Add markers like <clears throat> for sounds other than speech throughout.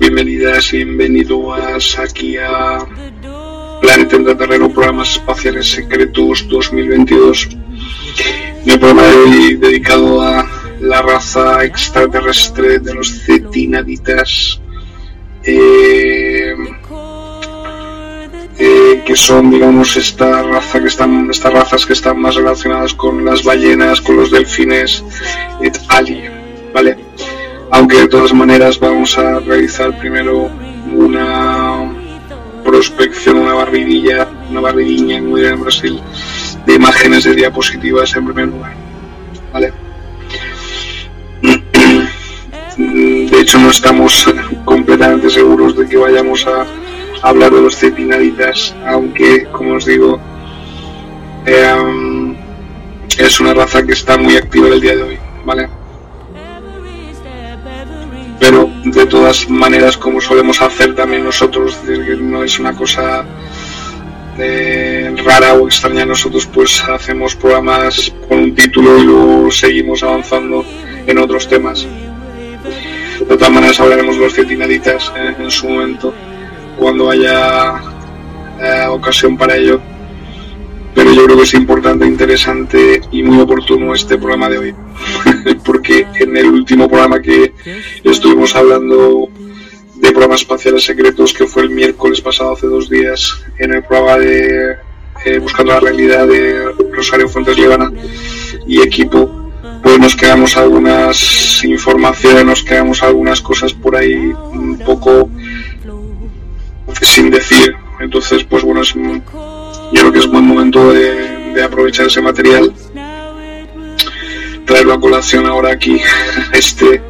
Bienvenidas, bienvenidos aquí a Planeta Terreno, Programas Espaciales Secretos 2022. Mi programa de hoy dedicado a la raza extraterrestre de los cetinaditas, eh, eh, que son, digamos, esta raza que están, estas razas que están más relacionadas con las ballenas, con los delfines, et ali, ¿vale? Aunque de todas maneras vamos a realizar primero una prospección, una barridilla, una barridilla muy en Brasil de imágenes de diapositivas en primer lugar. ¿Vale? De hecho no estamos completamente seguros de que vayamos a hablar de los cepinaditas, aunque como os digo eh, es una raza que está muy activa el día de hoy, ¿vale? Pero de todas maneras como solemos hacer también nosotros, no es una cosa eh, rara o extraña, nosotros pues hacemos programas con un título y luego seguimos avanzando en otros temas. De todas maneras hablaremos de los cetinaditas eh, en su momento, cuando haya eh, ocasión para ello pero yo creo que es importante, interesante y muy oportuno este programa de hoy, en el último programa que estuvimos hablando de programas espaciales secretos, que fue el miércoles pasado, hace dos días, en el programa de eh, Buscando la Realidad de Rosario Fuentes Líbana y equipo, pues nos quedamos algunas informaciones, nos quedamos algunas cosas por ahí un poco sin decir. Entonces, pues bueno, es yo creo que es buen momento de, aprovechar ese material, traerlo a colación ahora aquí, a este,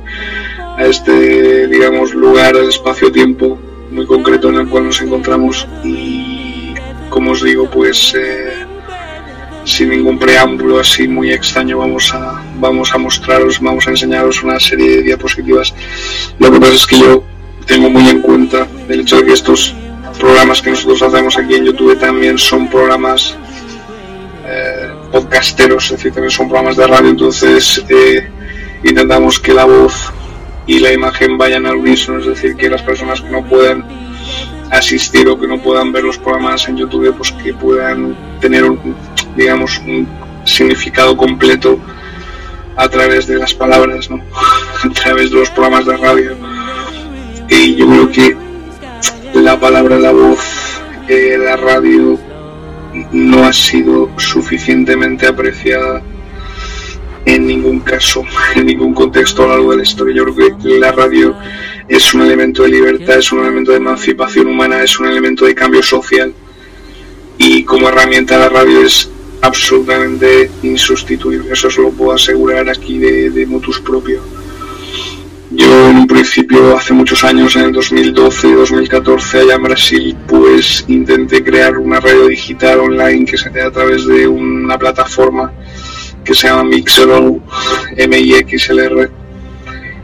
a este digamos, lugar, espacio-tiempo muy concreto en el cual nos encontramos y, como os digo, pues eh, sin ningún preámbulo así muy extraño vamos a, vamos a mostraros, vamos a enseñaros una serie de diapositivas. Lo que pasa es que yo tengo muy en cuenta el hecho de que estos programas que nosotros hacemos aquí en YouTube también son programas eh, podcasteros, es decir, también son programas de radio, entonces eh, intentamos que la voz y la imagen vayan al unísono, es decir, que las personas que no puedan asistir o que no puedan ver los programas en YouTube, pues que puedan tener, un, digamos, un significado completo a través de las palabras, ¿no? <laughs> a través de los programas de radio. Y yo creo que la palabra, la voz, eh, la radio no ha sido suficientemente apreciada en ningún caso, <laughs> en ningún contexto a lo largo de la historia. Yo creo que la radio es un elemento de libertad, es un elemento de emancipación humana, es un elemento de cambio social y como herramienta la radio es absolutamente insustituible. Eso os lo puedo asegurar aquí de, de motus propio. Yo en un principio, hace muchos años, en el 2012 2014, allá en Brasil, pues intenté crear una radio digital online que se hace a través de una plataforma que se llama Mixero, M-I-X-L-R.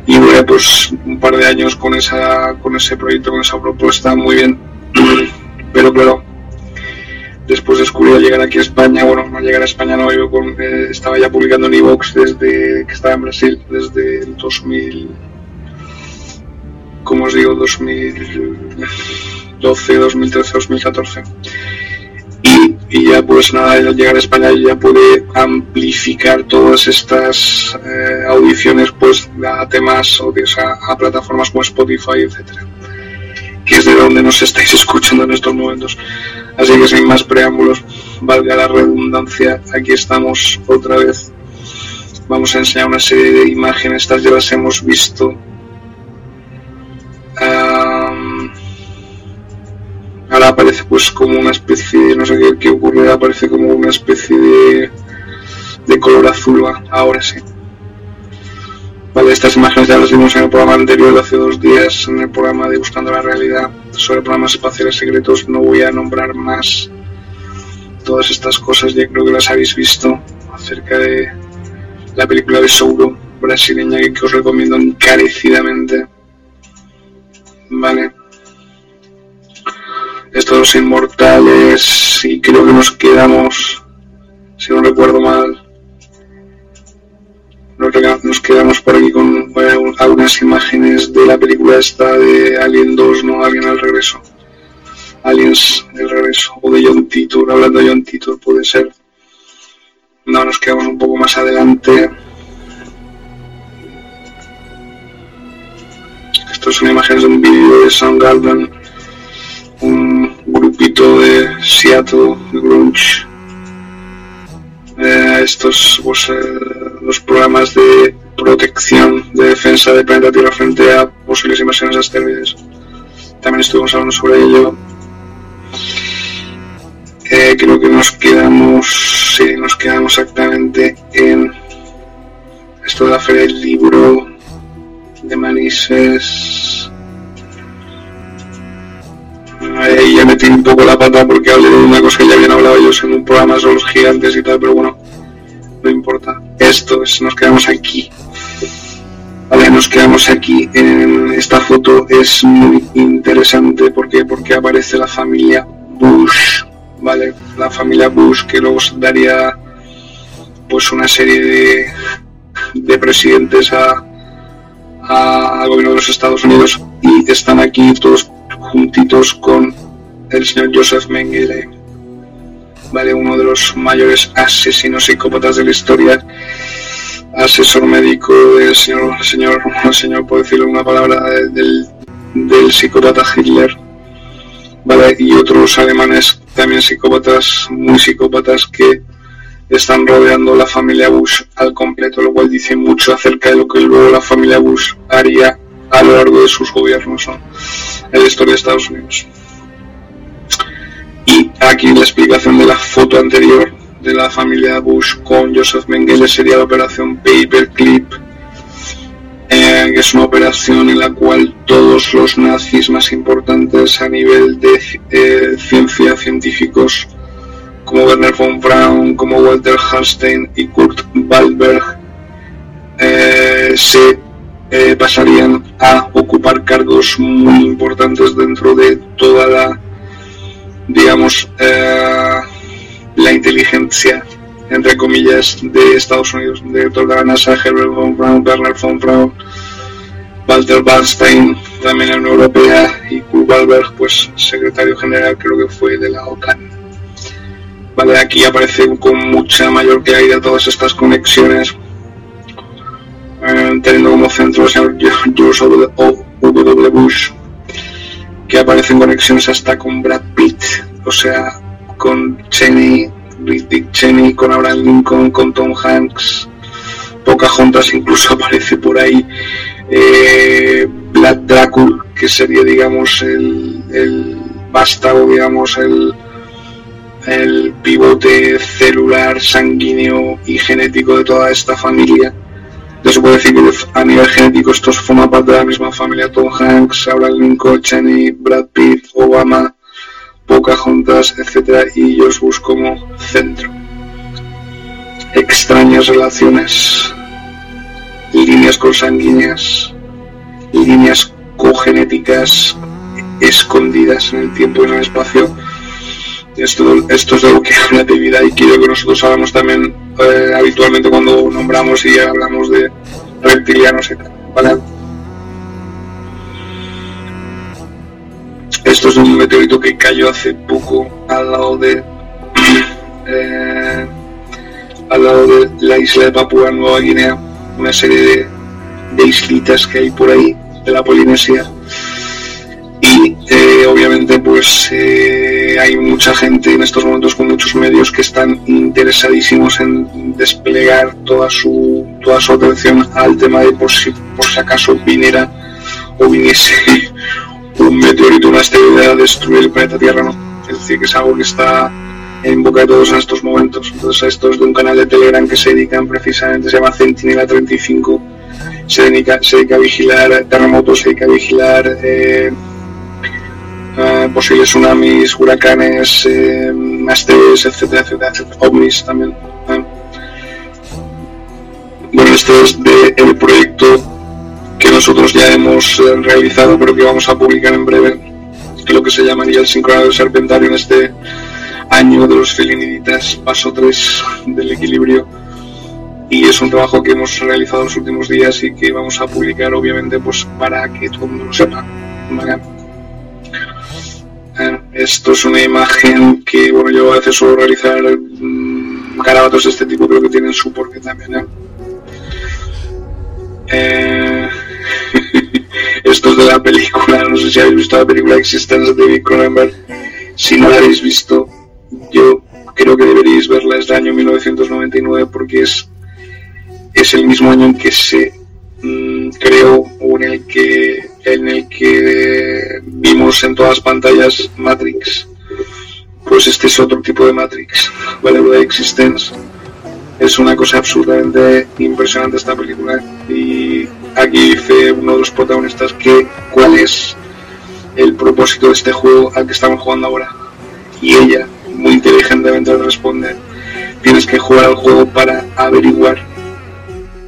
Y bueno, pues un par de años con, esa, con ese proyecto, con esa propuesta, muy bien. <clears throat> Pero claro, después descubrí al llegar aquí a España, bueno, al llegar a España no, yo con, eh, estaba ya publicando en Evox desde que estaba en Brasil, desde el 2000 como os digo, 2012, 2013, 2014. Y, y ya pues nada, al llegar a España ya pude amplificar todas estas eh, audiciones pues a temas o a, a plataformas como Spotify, etcétera que es de donde nos estáis escuchando en estos momentos. Así que sin más preámbulos, valga la redundancia, aquí estamos otra vez. Vamos a enseñar una serie de imágenes, estas ya las hemos visto ahora aparece pues como una especie de, no sé qué, ocurre, aparece como una especie de, de color azul, ahora sí. Vale, estas imágenes ya las vimos en el programa anterior hace dos días, en el programa de Buscando la Realidad, sobre programas espaciales secretos. No voy a nombrar más todas estas cosas, ya creo que las habéis visto acerca de la película de Souro brasileña que os recomiendo encarecidamente. Vale. Estos inmortales. Y creo que nos quedamos. Si no recuerdo mal. Nos quedamos por aquí con algunas imágenes de la película esta de Alien 2, ¿no? Alien al regreso. Aliens el regreso. O de John Titor, hablando de John Titor, puede ser. No, nos quedamos un poco más adelante. Esto son imágenes de un vídeo de Soundgarden, un grupito de Seattle, de grunge. Eh, estos pues, eh, los programas de protección, de defensa de planeta Tierra frente a posibles invasiones asteroides. También estuvimos hablando sobre ello. Eh, creo que nos quedamos, sí, nos quedamos exactamente en esto de la feria del libro, de Manises. Ahí ya metí un poco la pata porque hablé de una cosa que ya habían hablado ellos en un programa sobre los gigantes y tal, pero bueno, no importa. Esto es, nos quedamos aquí. Vale, nos quedamos aquí. En esta foto es muy interesante porque porque aparece la familia Bush, vale, la familia Bush que luego daría pues una serie de, de presidentes a, al gobierno de los Estados Unidos y están aquí todos juntitos con el señor Joseph Mengele, ¿vale? uno de los mayores asesinos psicópatas de la historia, asesor médico del señor, señor, señor por decirlo una palabra, del, del psicópata Hitler, ¿vale? y otros alemanes también psicópatas, muy psicópatas que están rodeando la familia Bush al completo, lo cual dice mucho acerca de lo que luego la familia Bush haría a lo largo de sus gobiernos en la historia de Estados Unidos. Y aquí la explicación de la foto anterior de la familia Bush con Joseph Mengele sería la operación Paperclip, eh, que es una operación en la cual todos los nazis más importantes a nivel de eh, ciencia, científicos, como Werner von Braun, como Walter Hallstein y Kurt Wahlberg eh, se eh, pasarían a ocupar cargos muy importantes dentro de toda la, digamos, eh, la inteligencia, entre comillas, de Estados Unidos. Director de la NASA, Herbert von Braun, Werner von Braun, Walter Bernstein, también la Unión Europea, y Kurt Wahlberg, pues secretario general creo que fue de la OTAN. Vale, aquí aparece con mucha mayor claridad todas estas conexiones, eh, teniendo como centro el señor George W. Bush, que aparecen conexiones hasta con Brad Pitt, o sea, con Cheney, Dick Cheney, con Abraham Lincoln, con Tom Hanks, Pocahontas incluso <laughs> aparece por ahí, eh, Vlad Dracul, que sería, digamos, el, el vástago, digamos, el, el pivote celular, sanguíneo y genético de toda esta familia. Ya se puede decir que a nivel genético estos forman parte de la misma familia. Tom Hanks, Abraham Lincoln, Cheney, Brad Pitt, Obama, Pocahontas, etc. Y George Bush como centro. Extrañas relaciones, líneas consanguíneas, líneas cogenéticas escondidas en el tiempo y en el espacio. Esto, esto es lo que <laughs> habla de vida y quiero que nosotros hablamos también eh, habitualmente cuando nombramos y hablamos de reptilianos y. Esto es un meteorito que cayó hace poco al lado de <clears throat> eh, al lado de la isla de Papua Nueva Guinea, una serie de, de islitas que hay por ahí de la Polinesia y eh, obviamente pues eh, hay mucha gente en estos momentos con muchos medios que están interesadísimos en desplegar toda su toda su atención al tema de por si por si acaso viniera o viniese <laughs> un meteorito un asteroide a destruir el planeta Tierra no es decir que es algo que está en boca de todos en estos momentos. Entonces esto es de un canal de Telegram que se dedican precisamente se llama Centinela 35 se dedica, se dedica a vigilar terremotos se dedica a vigilar eh, uh, posibles tsunamis, huracanes, eh, asteroides, etcétera, etcétera, etcétera, ovnis también. ¿eh? Bueno, esto es del de proyecto que nosotros ya hemos eh, realizado, pero que vamos a publicar en breve, lo que se llamaría el sincronado serpentario en este año de los feliniditas, paso 3 del equilibrio. Y es un trabajo que hemos realizado en los últimos días y que vamos a publicar, obviamente, pues para que todo el mundo lo sepa. ¿vale? Esto es una imagen que, bueno, yo a veces suelo realizar mmm, garabatos de este tipo, pero que tienen su porqué también. ¿eh? Eh, <laughs> esto es de la película, no sé si habéis visto la película Existence de David Cronenberg. Si no la habéis visto, yo creo que deberíais verla, es del año 1999 porque es, es el mismo año en que se mmm, creó o en el que en el que vimos en todas las pantallas Matrix. Pues este es otro tipo de Matrix, ¿vale? Lo de Existence es una cosa absolutamente impresionante esta película. Y aquí dice uno de los protagonistas que cuál es el propósito de este juego al que estamos jugando ahora. Y ella, muy inteligentemente, responde, tienes que jugar al juego para averiguar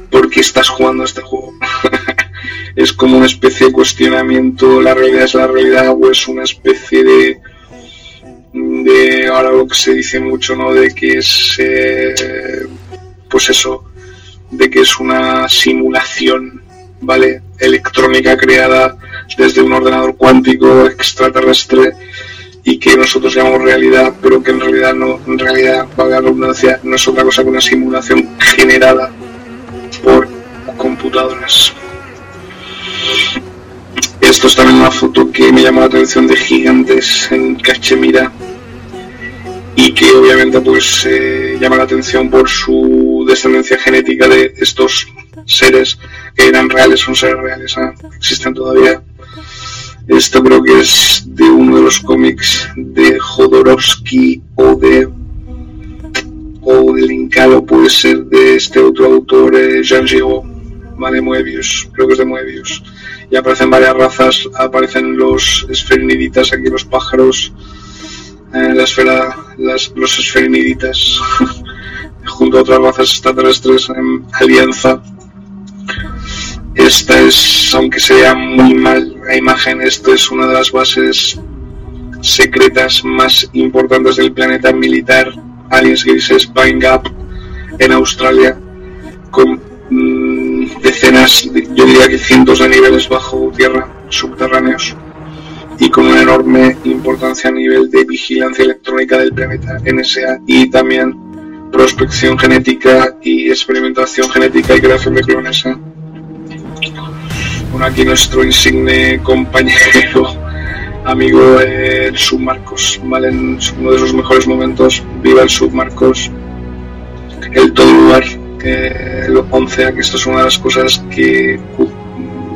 por qué estás jugando este juego. <laughs> es como una especie de cuestionamiento, la realidad es la realidad o es una especie de de ahora lo que se dice mucho, ¿no? De que es, eh, pues eso, de que es una simulación, ¿vale? Electrónica creada desde un ordenador cuántico extraterrestre y que nosotros llamamos realidad, pero que en realidad no, en realidad, valga la redundancia, no es otra cosa que una simulación generada por computadoras. Esto es también una foto que me llama la atención de gigantes en Cachemira y que obviamente pues eh, llama la atención por su descendencia genética de estos seres que eran reales, son seres reales, ¿eh? existen todavía. Esto creo que es de uno de los cómics de Jodorowsky o de o del Incalo puede ser de este otro autor eh, Jean Giraud, ¿vale? Moebius, creo que es de Moebius y aparecen varias razas, aparecen los esferiniditas, aquí los pájaros, eh, la esfera, las, los esferiniditas, <laughs> junto a otras razas extraterrestres en alianza. Esta es, aunque sea muy mal la imagen, esta es una de las bases secretas más importantes del planeta militar, Aliens Grises, Pine Gap, en Australia con decenas, yo diría que cientos de niveles bajo tierra, subterráneos, y con una enorme importancia a nivel de vigilancia electrónica del planeta NSA y también prospección genética y experimentación genética y creación de clones. ¿eh? Bueno, aquí nuestro insigne compañero, <laughs> amigo, el Submarcos, ¿vale? En uno de sus mejores momentos, viva el Submarcos, el todo lugar, el 11, que esto es una de las cosas que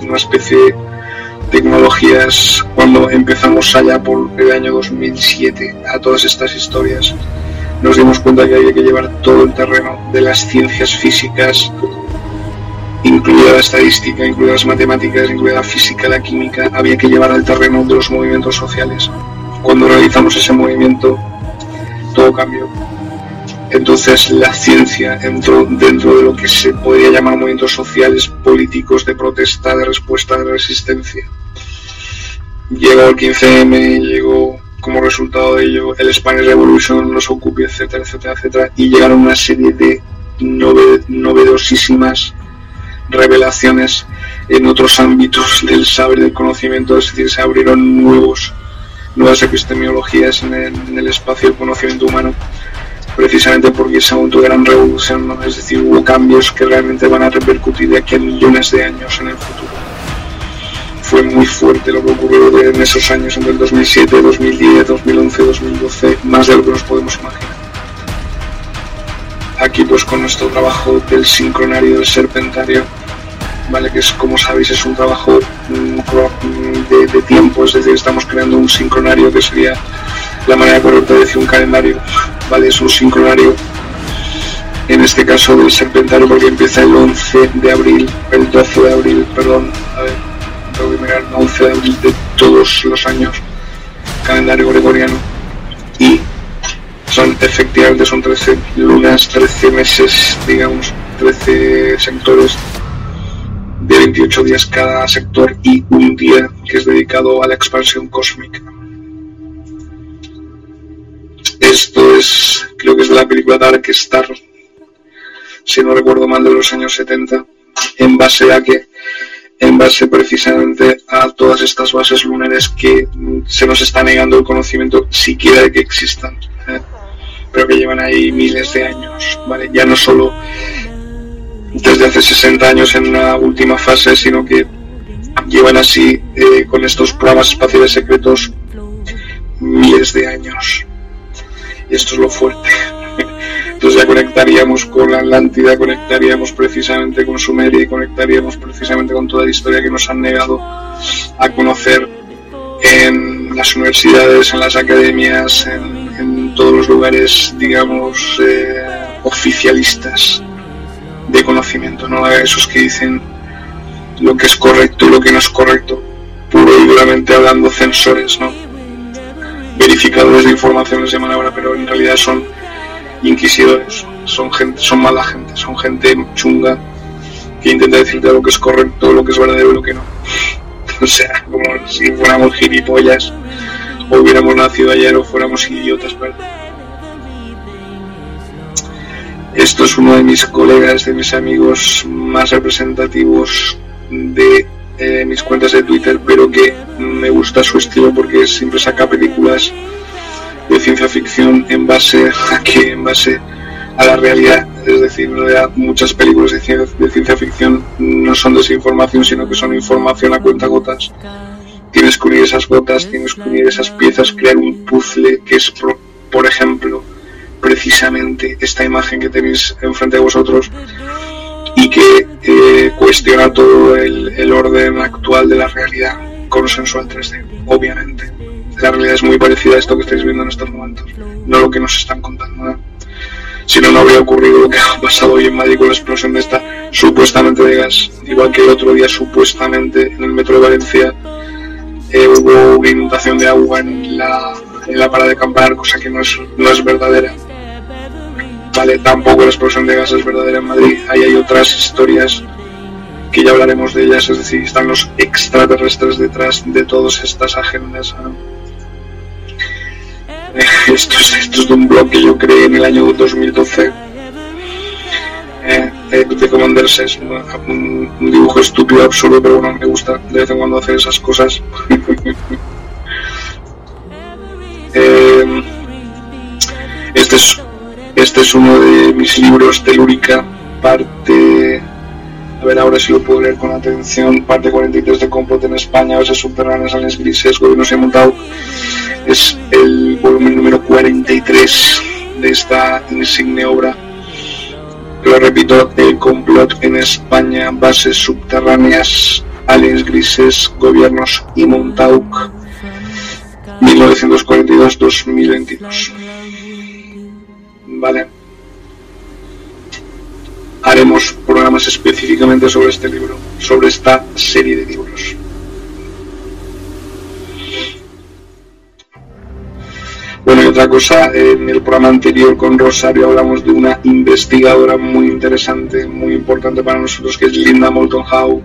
una especie de tecnologías cuando empezamos allá por el año 2007 a todas estas historias nos dimos cuenta que había que llevar todo el terreno de las ciencias físicas incluida la estadística, incluida las matemáticas, incluida la física, la química, había que llevar al terreno de los movimientos sociales. Cuando realizamos ese movimiento, todo cambió. Entonces la ciencia entró dentro de lo que se podría llamar movimientos sociales, políticos, de protesta, de respuesta, de resistencia. Llegó el 15M, llegó como resultado de ello el Spanish Revolution, los Occupy, etcétera, etcétera, etcétera, y llegaron una serie de novedosísimas revelaciones en otros ámbitos del saber del conocimiento, es decir, se abrieron nuevas epistemologías en el, espacio del conocimiento humano, precisamente porque de gran revolución, es decir, hubo cambios que realmente van a repercutir de aquí a millones de años en el futuro. Fue muy fuerte lo que ocurrió en esos años, entre el 2007, 2010, 2011, 2012, más de lo que nos podemos imaginar aquí pues con nuestro trabajo del sincronario del serpentario, ¿vale? que es como sabéis es un trabajo mm, de, tiempo, es decir, estamos creando un sincronario que sería la manera correcta de decir un calendario, ¿vale? es un sincronario en este caso del serpentario porque empieza el 11 de abril, el 12 de abril, perdón, a ver, tengo que mirar, el 11 de abril de todos los años, calendario gregoriano, y son efectivamente son 13 lunas, 13 meses, digamos, 13 sectores de 28 días cada sector y un día que es dedicado a la expansión cósmica. Esto es, creo que es de la película Dark Star, si no recuerdo mal, de los años 70, en base a que, en base precisamente a todas estas bases lunares que se nos está negando el conocimiento siquiera de que existan. ¿eh? pero que llevan ahí miles de años, ¿vale? Ya no solo desde hace 60 años en una última fase, sino que llevan así eh, con estos programas espaciales secretos miles de años. Esto es lo fuerte. Entonces ya conectaríamos con la Atlántida, conectaríamos precisamente con Sumeria y conectaríamos precisamente con toda la historia que nos han negado a conocer en las universidades, en las academias, en en todos los lugares, digamos, eh, oficialistas de conocimiento, ¿no? Esos que dicen lo que es correcto y lo que no es correcto, puro y duramente hablando censores, ¿no? Verificadores de informaciones de llaman pero en realidad son inquisidores, son gente, son mala gente, son gente chunga que intenta decirte lo que es correcto, lo que es verdadero y lo que no. <laughs> o sea, como si fuéramos gilipollas hubiéramos nacido ayer o fuéramos idiotas, Esto es uno de mis colegas, de mis amigos más representativos de eh, mis cuentas de Twitter, pero que su estilo porque siempre saca películas de ciencia ficción en base a que en base a la realidad. Es decir, muchas películas de ciencia, de ciencia ficción no son desinformación, sino que son información a cuenta gotas tienes que unir esas gotas, tienes que unir esas piezas, crear un puzzle que es, por, ejemplo, precisamente esta imagen que tenéis enfrente de vosotros y que eh, cuestiona todo el, orden actual de la realidad consensual 3D, obviamente. La realidad es muy parecida a esto que estáis viendo en estos momentos, no lo que nos están contando. Si no, no habría ocurrido lo que ha pasado hoy en Madrid con la explosión de esta supuestamente de gas, igual que el otro día supuestamente en el metro de Valencia hubo una inundación de agua en la, en la parada de acampar, cosa que no es, no es verdadera. Vale, tampoco la explosión de gas es verdadera en Madrid. Ahí hay otras historias que ya hablaremos de ellas, es decir, están los extraterrestres detrás de todas estas agendas. Esto es, esto es de un blog que yo creé en el año 2012 eh, de Commanders es un, dibujo estúpido, absurdo, pero bueno, me gusta de vez en cuando hacer esas cosas. <laughs> Eh, este, es, este es uno de mis libros de Lúrica, parte ver ahora si lo puedo leer con atención. Parte 43 de Complot en España, Bases subterráneas, aliens grises, gobiernos y montado. Es el volumen número 43 de esta insigne obra. Lo repito, el complot en España, bases subterráneas, aliens grises, gobiernos y Montauk, 1942-2022. Vale haremos programas específicamente sobre este libro, sobre esta serie de libros. Bueno, y otra cosa, en el programa anterior con Rosario hablamos de una investigadora muy interesante, muy importante para nosotros, que es Linda Moulton Howe,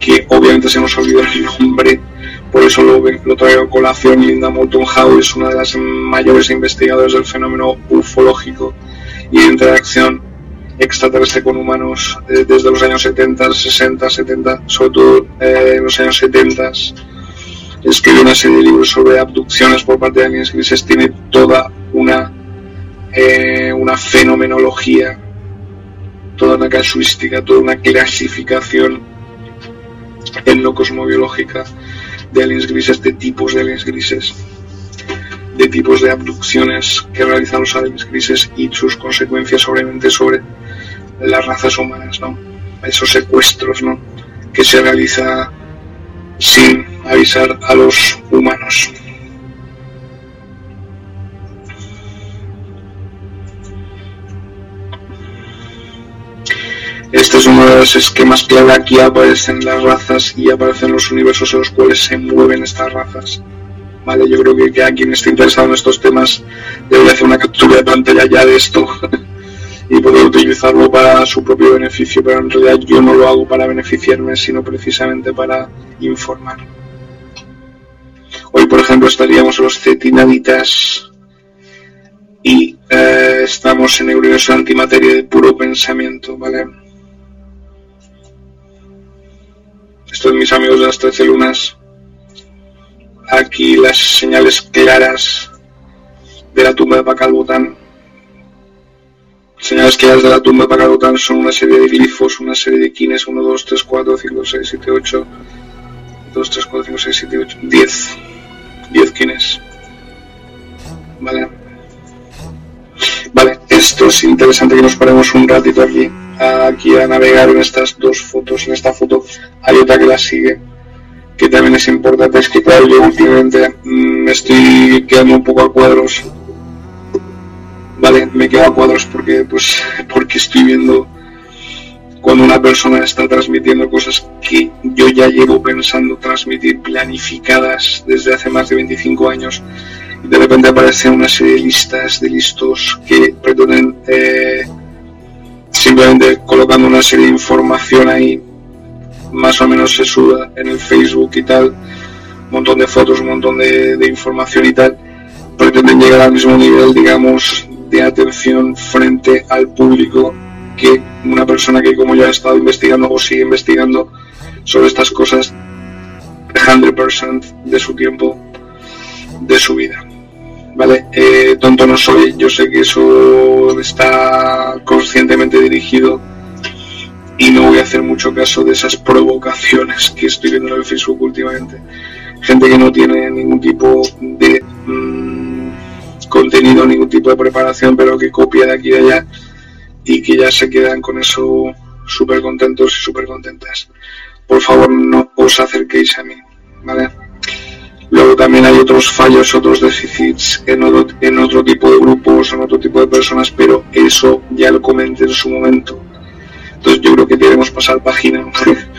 que obviamente se nos olvidó el nombre, por eso lo, lo traigo a colación. Linda Moulton Howe es una de las mayores investigadoras del fenómeno ufológico y de interacción extraterrestre con humanos eh, desde los años 70, 60, 70, sobre todo eh, en los años 70. Escribe una serie de libros sobre abducciones por parte de aliens grises, tiene toda una, eh, una fenomenología, toda una casuística, toda una clasificación en lo cosmobiológica de aliens grises, de tipos de aliens grises, de tipos de abducciones que realizan los aliens grises y sus consecuencias obviamente sobre las razas humanas, ¿no? Esos secuestros, ¿no? Que se realiza sin avisar a los humanos. Este es uno de los esquemas clave. Aquí aparecen las razas y aparecen los universos en los cuales se mueven estas razas. Vale, yo creo que, que a quien esté interesado en estos temas debería hacer una captura de pantalla ya de esto. <laughs> y poder utilizarlo para su propio beneficio, pero en realidad yo no lo hago para beneficiarme, sino precisamente para informar. Hoy, por ejemplo, estaríamos los cetinaditas y eh, estamos en el universo antimateria de puro pensamiento, ¿vale? Estos mis amigos de las 13 lunas. Aquí las señales claras de la tumba de Pacalbotán Señales que de la tumba para Lotan son una serie de glifos, una serie de kines 1, 2, 3, 4, 5, 6, 7, 8, 2, 3, 4, 5, 6, 7, 8, 10. 10 kines. Vale. Vale, esto es interesante que nos paremos un ratito aquí, aquí a navegar en estas dos fotos. En esta foto hay otra que la sigue, que también es importante. Es que claro, yo últimamente me estoy quedando un poco a cuadros vale, me quedo a cuadros porque, pues, porque estoy viendo cuando una persona está transmitiendo cosas que yo ya llevo pensando transmitir planificadas desde hace más de 25 años. Y de repente aparece una serie de listas de listos que pretenden eh, simplemente colocando una serie de información ahí más o menos se suda en el Facebook y tal un montón de fotos, un montón de información y tal pretenden llegar al mismo nivel digamos de atención frente al público que una persona que como ya ha estado investigando o sigue investigando sobre estas cosas 100% de su tiempo, de su vida. ¿Vale? Eh, tonto no soy, yo sé que eso está conscientemente dirigido y no voy a hacer mucho caso de esas provocaciones que estoy viendo en el Facebook últimamente. Gente que no tiene ningún tipo de... Mm, contenido, ningún tipo de preparación, pero que copia de aquí y de allá y que ya se quedan con eso súper contentos y súper contentas. Por favor, no os acerquéis a mí, ¿vale? Luego también hay otros fallos, otros déficits en otro, en otro tipo de grupos, en otro tipo de personas, pero eso ya lo comenté en su momento. Entonces yo creo que queremos pasar página.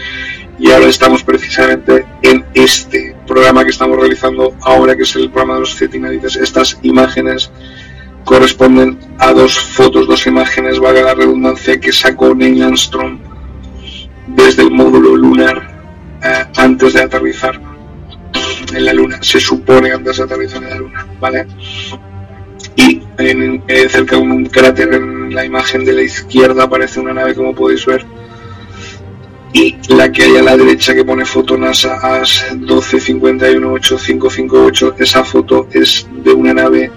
<laughs> y ahora estamos precisamente en este programa que estamos realizando ahora, que es el programa de los cetinadites. Estas imágenes corresponden a dos fotos, dos imágenes, valga la redundancia, que sacó Neil Armstrong desde el módulo lunar eh, antes de aterrizar en la luna. Se supone antes de aterrizar en la luna, ¿vale? Y en, cerca de un cráter en la imagen de la izquierda aparece una nave como podéis ver y la que hay a la derecha que pone foto NASA AS 12518558 esa foto es de una nave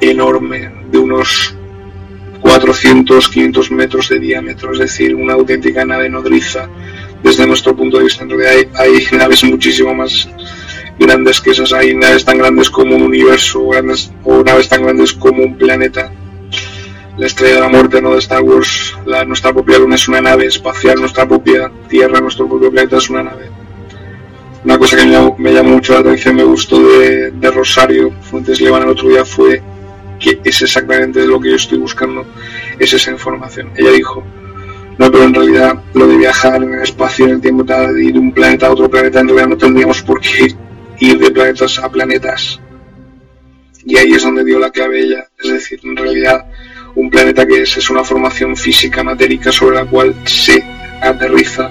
enorme de unos 400 500 metros de diámetro es decir una auténtica nave nodriza desde nuestro punto de vista en realidad hay, hay naves muchísimo más grandes que esas. Hay naves tan grandes como un universo grandes, o naves tan grandes como un planeta. La estrella de la muerte ¿no? de Star Wars, la, nuestra propia luna es una nave espacial, nuestra propia Tierra, nuestro propio planeta es una nave. Una cosa que me me llamó mucho la atención, me gustó de, de Rosario Fuentes Levan el otro día fue que es exactamente lo que yo estoy buscando, es esa información. Ella dijo, no, pero en realidad lo de viajar en el espacio, en el tiempo, de ir de un planeta a otro planeta, en realidad no tendríamos por qué ir de planetas a planetas. Y ahí es donde dio la clave ella. Es decir, en realidad, un planeta que es, es una formación física matérica sobre la cual se aterriza.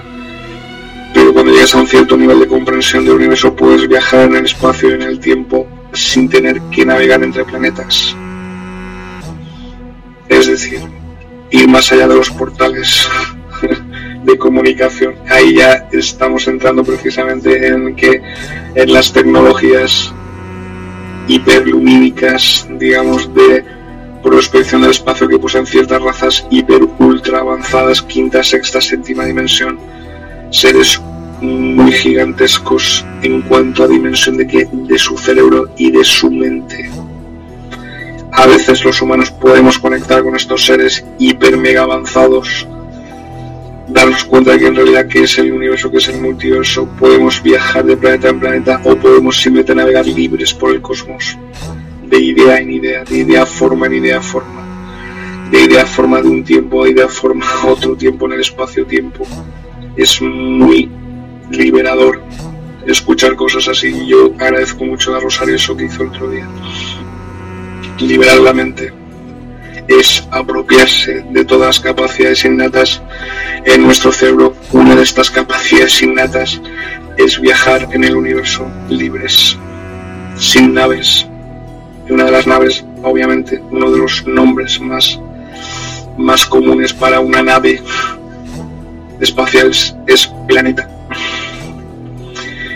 Pero cuando llegas a un cierto nivel de comprensión del universo, puedes viajar en el espacio y en el tiempo sin tener que navegar entre planetas. Es decir, ir más allá de los portales <laughs> de comunicación. Ahí ya estamos entrando precisamente en que en las tecnologías hiperlumínicas, digamos, de prospección del espacio que poseen ciertas razas hiper ultra avanzadas, quinta, sexta, séptima dimensión, seres muy gigantescos en cuanto a dimensión de que de su cerebro y de su mente. A veces los humanos podemos conectar con estos seres hiper mega avanzados darnos cuenta de que en realidad que es el universo, que es el multiverso, podemos viajar de planeta en planeta o podemos simplemente navegar libres por el cosmos, de idea en idea, de idea forma en idea forma, de idea forma de un tiempo a idea forma otro tiempo en el espacio-tiempo. Es muy liberador escuchar cosas así. Yo agradezco mucho a Rosario eso que hizo el otro día. Liberar la mente es apropiarse de todas las capacidades innatas en nuestro cerebro. Una de estas capacidades innatas es viajar en el universo libres, sin naves. Y una de las naves, obviamente, uno de los nombres más, más comunes para una nave espacial es planeta.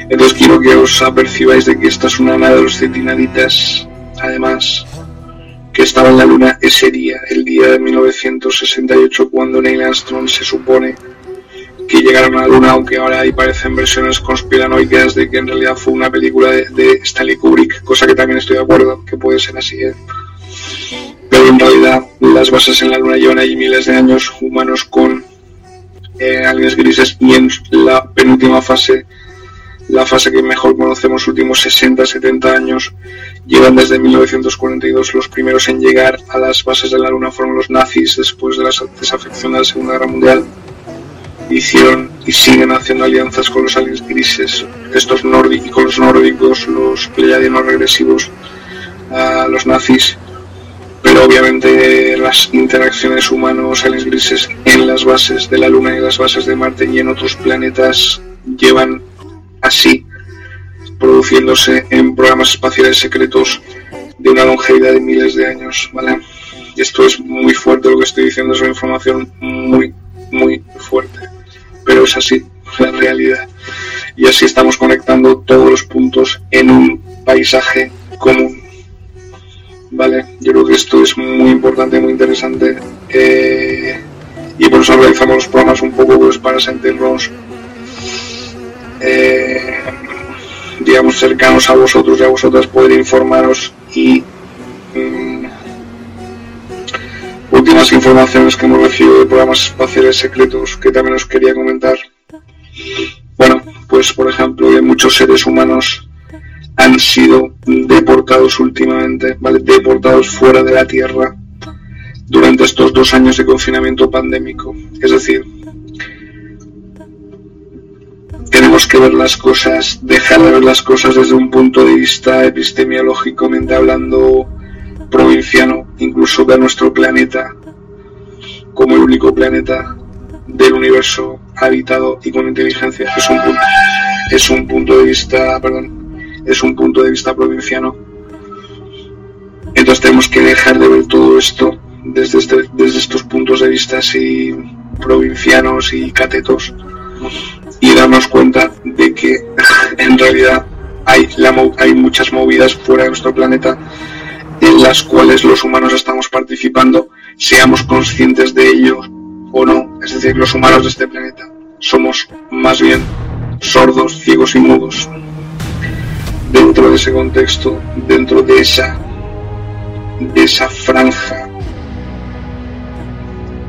Entonces quiero que os apercibáis de que esta es una nave de los cetinaditas, además que estaba en la Luna ese día, el día de 1968, cuando Neil Armstrong se supone que llegaron a la Luna, aunque ahora ahí parecen versiones conspiranoicas de que en realidad fue una película de, Stanley Kubrick, cosa que también estoy de acuerdo, que puede ser así. ¿eh? Pero en realidad las bases en la Luna llevan allí miles de años, humanos con eh, grises, y en la penúltima fase la fase que mejor conocemos, últimos 60-70 años, llevan desde 1942 los primeros en llegar a las bases de la Luna fueron los nazis después de la desafección de la Segunda Guerra Mundial. Hicieron y siguen haciendo alianzas con los aliens grises, estos nórdicos, los nórdicos, los pleiadianos regresivos, a los nazis, pero obviamente las interacciones humanos aliens grises en las bases de la Luna y las bases de Marte y en otros planetas llevan así produciéndose en programas espaciales secretos de una longevidad de miles de años, ¿vale? Y esto es muy fuerte lo que estoy diciendo, es una información muy, muy fuerte, pero es así, la realidad. Y así estamos conectando todos los puntos en un paisaje común, ¿vale? Yo creo que esto es muy importante, muy interesante, eh, y por eso realizamos los programas un poco pues, para sentirnos eh, digamos, cercanos a vosotros y a vosotras, poder informaros y mm, últimas informaciones que hemos recibido de programas espaciales secretos que también os quería comentar. Bueno, pues por ejemplo, que muchos seres humanos han sido deportados últimamente, ¿vale? Deportados fuera de la Tierra durante estos dos años de confinamiento pandémico. Es decir, tenemos que ver las cosas, dejar de ver las cosas desde un punto de vista epistemiológicamente hablando provinciano, incluso de nuestro planeta como el único planeta del universo habitado y con inteligencia. Es un punto, es un punto de vista, perdón, es un punto de vista provinciano. Entonces tenemos que dejar de ver todo esto desde, este, estos puntos de vista así provincianos y catetos y darnos cuenta de que <laughs> en realidad hay muchas movidas fuera de nuestro planeta en las cuales los humanos estamos participando, seamos conscientes de ello o no, es decir, los humanos de este planeta somos más bien sordos, ciegos y mudos. Dentro de ese contexto, dentro de esa, de esa franja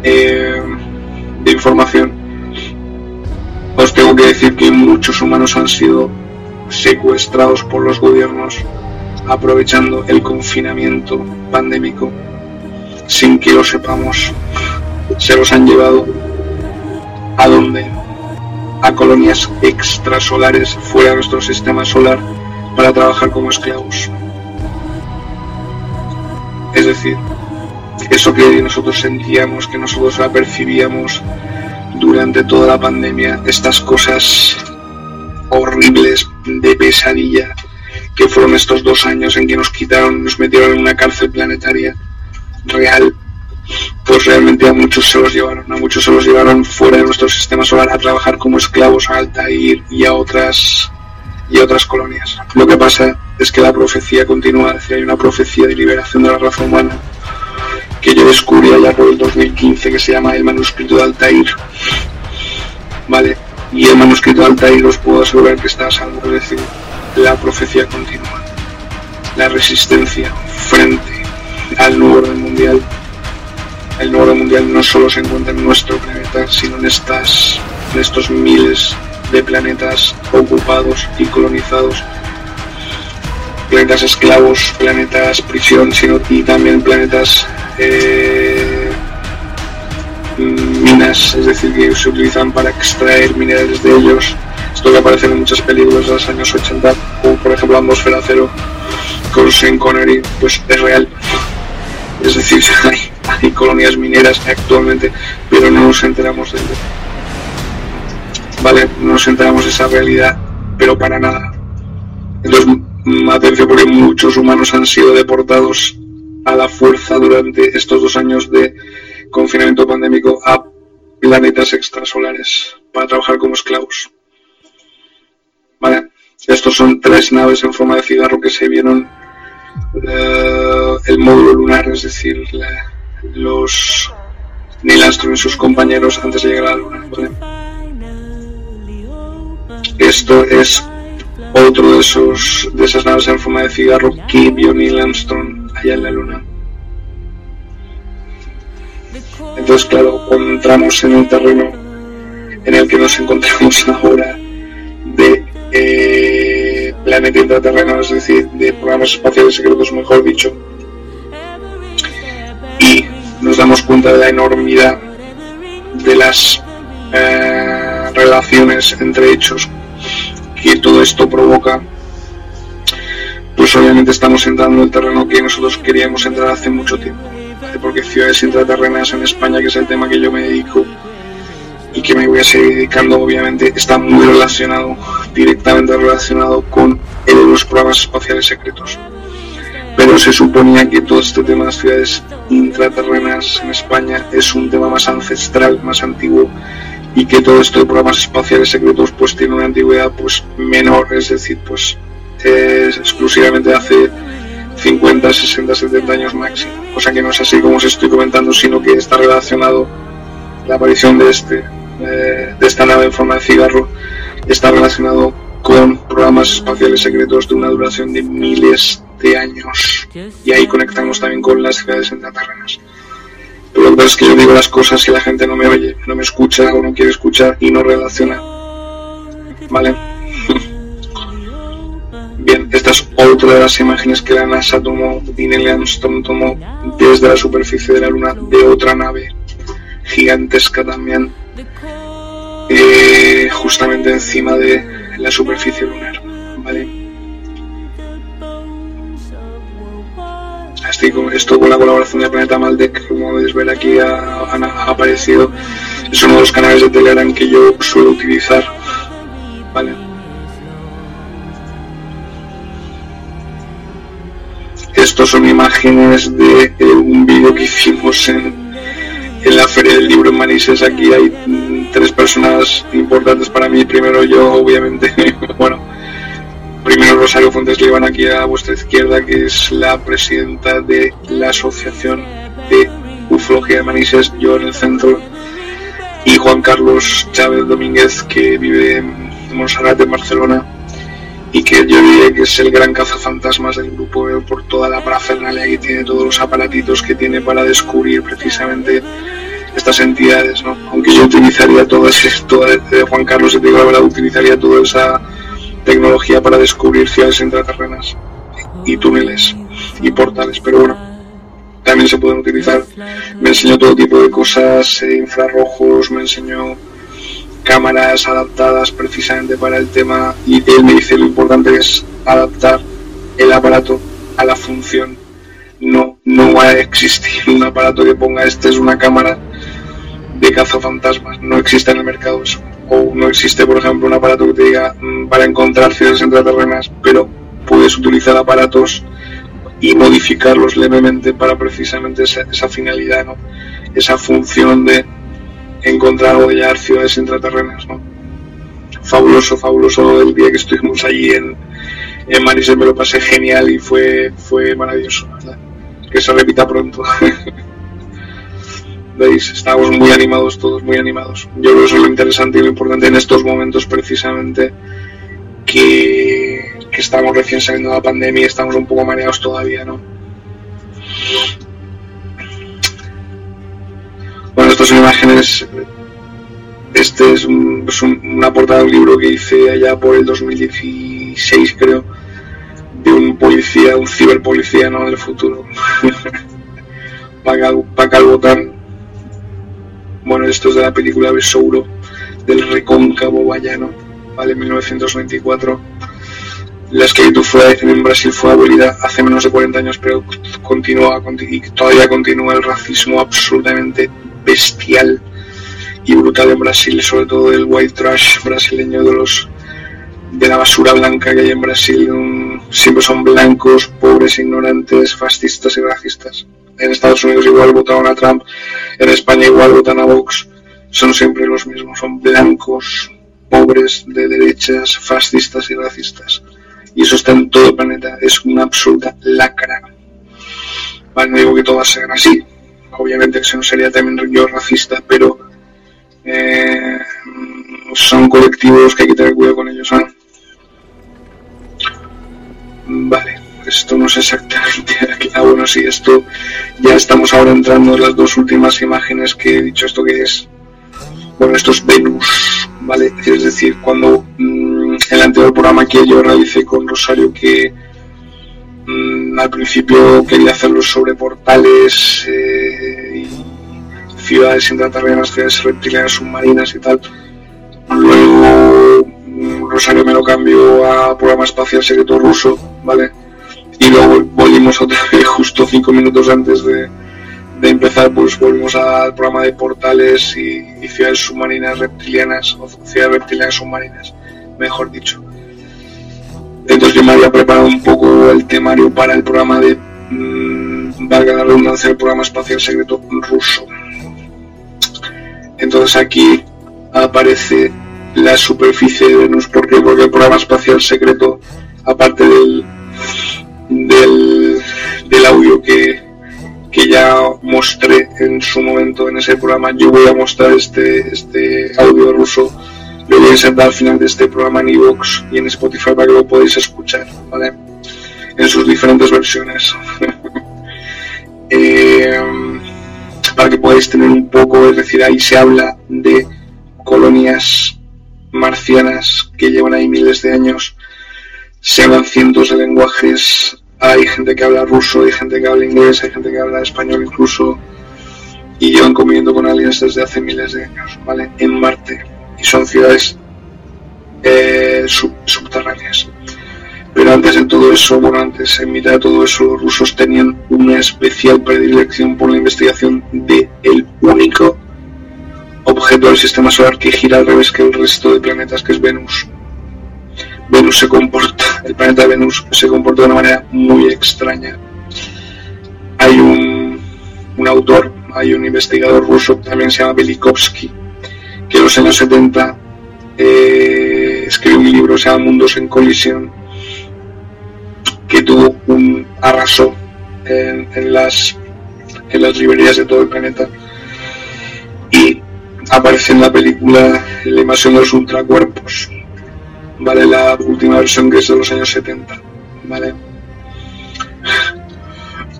eh, de información, os tengo que decir que muchos humanos han sido secuestrados por los gobiernos aprovechando el confinamiento pandémico sin que lo sepamos. Se los han llevado a dónde? A colonias extrasolares fuera de nuestro sistema solar para trabajar como esclavos. Es decir, eso que nosotros sentíamos, que nosotros percibíamos durante toda la pandemia, estas cosas horribles de pesadilla que fueron estos dos años en que nos quitaron, nos metieron en una cárcel planetaria real, pues realmente a muchos se los llevaron, a muchos se los llevaron fuera de nuestro sistema solar a trabajar como esclavos a Altair y a otras y a otras colonias. Lo que pasa es que la profecía continúa, es hay una profecía de liberación de la raza humana que yo descubrí allá por el 2015 que se llama el manuscrito de Altair. Vale, y el manuscrito de Altair os puedo asegurar que está salvo, es decir, la profecía continúa. La resistencia frente al nuevo orden mundial. El nuevo orden mundial no solo se encuentra en nuestro planeta, sino en, estas, en estos miles de planetas ocupados y colonizados. Planetas esclavos, planetas prisión, sino y también planetas eh, minas, es decir, que se utilizan para extraer minerales de ellos esto que aparece en muchas películas de los años 80, como por ejemplo Atmósfera Cero con Sean Connery, pues es real. Es decir, <laughs> hay, colonias mineras actualmente, pero no nos enteramos de ello. Vale, no nos enteramos de esa realidad, pero para nada. Entonces, mm, atención, porque muchos humanos han sido deportados a la fuerza durante estos dos años de confinamiento pandémico a planetas extrasolares para trabajar como esclavos. ¿Vale? Estos son tres naves en forma de cigarro que se vieron eh, el módulo lunar, es decir, los Neil Armstrong y sus compañeros antes de llegar a la luna. Esto es otro de esos de esas naves en forma de cigarro que vio Neil Armstrong allá en la luna. Entonces, claro, entramos en el terreno en el que nos encontramos <laughs> ahora de eh, planeta intraterreno, es decir, de programas espaciales secretos, mejor dicho. Y nos damos cuenta de la enormidad de las eh, relaciones entre hechos que todo esto provoca. Pues obviamente estamos entrando en el terreno que nosotros queríamos entrar hace mucho tiempo. Porque ciudades intraterrenas en España, que es el tema que yo me dedico, y que me voy a seguir dedicando, obviamente, está muy relacionado, directamente relacionado con los programas espaciales secretos. Pero se suponía que todo este tema de las ciudades intraterrenas en España es un tema más ancestral, más antiguo, y que todo esto de programas espaciales secretos pues tiene una antigüedad pues menor, es decir, pues es exclusivamente hace 50, 60, 70 años máximo. O sea que no es así como os estoy comentando, sino que está relacionado la aparición de este de esta nave en forma de cigarro está relacionado con programas espaciales secretos de una duración de miles de años. Y ahí conectamos también con las ciudades intraterrenas. Pero lo que pasa es que yo digo las cosas y la gente no me oye, no me escucha o no quiere escuchar y no relaciona. ¿Vale? <laughs> Bien, esta es otra de las imágenes que la NASA tomó y Neil Armstrong tomó desde la superficie de la Luna de otra nave gigantesca también justamente encima de la superficie lunar. ¿vale? esto con la colaboración de Planeta Maldek, como podéis ver aquí, ha, aparecido. Es uno de los canales de Telegram que yo suelo utilizar. estos son imágenes de eh, un vídeo que hicimos en, en la Feria del Libro en Manises. Aquí hay tres personas importantes para mí. Primero yo, obviamente, <laughs> bueno, primero Rosario Fuentes Levan aquí a vuestra izquierda, que es la presidenta de la Asociación de Ufología de Manises, yo en el centro, y Juan Carlos Chávez Domínguez, que vive en Montserrat, en Barcelona, y que yo diría que es el gran cazafantasmas del grupo eh, por toda la parafernalia que tiene, todos los aparatitos que tiene para descubrir precisamente estas entidades, ¿no? Aunque yo utilizaría todo ese, toda, eh, Juan Carlos, te digo utilizaría toda esa tecnología para descubrir ciudades intraterrenas y túneles y portales, pero bueno, también se pueden utilizar. Me enseñó todo tipo de cosas, eh, infrarrojos, me enseñó cámaras adaptadas precisamente para el tema y él me dice lo importante es adaptar el aparato a la función. No, no va a existir un aparato que ponga este es una cámara de cazafantasmas. No existe en el mercado eso. O no existe, por ejemplo, un aparato que te diga mm, para encontrar ciudades intraterrenas, pero puedes utilizar aparatos y modificarlos levemente para precisamente esa, esa finalidad, esa función de encontrar o hallar ciudades intraterrenas. Fabuloso, fabuloso el día que estuvimos allí en, en me lo pasé genial y fue, fue maravilloso, ¿verdad? Que se repita pronto. <laughs> ¿Veis? Estábamos muy animados todos, muy animados. Yo creo que eso es lo interesante y lo importante en estos momentos precisamente que, que estamos recién saliendo de la pandemia y estamos un poco mareados todavía, ¿no? Bueno, estas son imágenes. Este es, es un, una portada de libro que hice allá por el 2016, creo, de un policía, un ciberpolicía, ¿no? Del futuro. <laughs> Pacal Botán. Bueno, esto es de la película Besouro, del recóncavo vallano, ¿vale? 1924. La esclavitud fue, en Brasil fue abolida hace menos de 40 años, pero continúa, y todavía continúa el racismo absolutamente bestial y brutal en Brasil, sobre todo el white trash brasileño de los de la basura blanca que hay en Brasil. Siempre son blancos, pobres, ignorantes, fascistas y racistas. En Estados Unidos igual votaron a Trump, en España igual votan a Vox. Son siempre los mismos, son blancos, pobres, de derechas, fascistas y racistas. Y eso está en todo el planeta, es una absoluta lacra. Vale, no digo que todas sean así, obviamente eso no sería también yo racista, pero eh, son colectivos que hay que tener cuidado con ellos. ¿eh? Vale, esto no sé exactamente. Ah, bueno, sí, esto ya estamos ahora entrando en las dos últimas imágenes que he dicho. ¿Esto que es? Bueno, esto es Venus, ¿vale? Es decir, cuando mmm, el anterior programa que yo realicé con Rosario, que mmm, al principio quería hacerlo sobre portales eh, y ciudades intraterrenas, ciudades reptilianas submarinas y tal. Luego mmm, Rosario me lo cambió a programa espacial secreto ruso, ¿vale? Y luego volvimos otra <laughs> vez justo cinco minutos antes de, de empezar, pues volvimos al programa de portales y, y, ciudades submarinas reptilianas, o ciudades reptilianas submarinas, mejor dicho. Entonces yo me había preparado un poco el temario para el programa de, mmm, valga la redundancia, el programa espacial secreto ruso. Entonces aquí aparece la superficie de Venus, ¿por qué? Porque el programa espacial secreto, aparte del, del, audio que, que ya mostré en su momento en ese programa. Yo voy a mostrar este, este audio ruso, lo voy a insertar al final de este programa en iVoox y en Spotify para que lo podáis escuchar, ¿vale? En sus diferentes versiones. <laughs> eh, para que podáis tener un poco, es decir, ahí se habla de colonias marcianas que llevan ahí miles de años, se hablan cientos de lenguajes hay gente que habla ruso, hay gente que habla inglés, hay gente que habla español incluso, y llevan conviviendo con aliens desde hace miles de años, ¿vale? En Marte. Y son ciudades eh, sub subterráneas. Pero antes de todo eso, bueno, antes, en mitad de todo eso, los rusos tenían una especial predilección por la investigación de el único objeto del sistema solar que gira al revés que el resto de planetas, que es Venus. Venus se comporta, el planeta Venus se comporta de una manera muy extraña. hay un, un autor, hay un investigador ruso, también se llama Velikovsky, que en los años 70 eh, escribió un libro, se llama Mundos en colisión, que tuvo un arraso en, en, las, en las librerías de todo el planeta. Y aparece en la película La invasión de los ultracuerpos, ¿vale? La última versión que es de los años 70, ¿vale?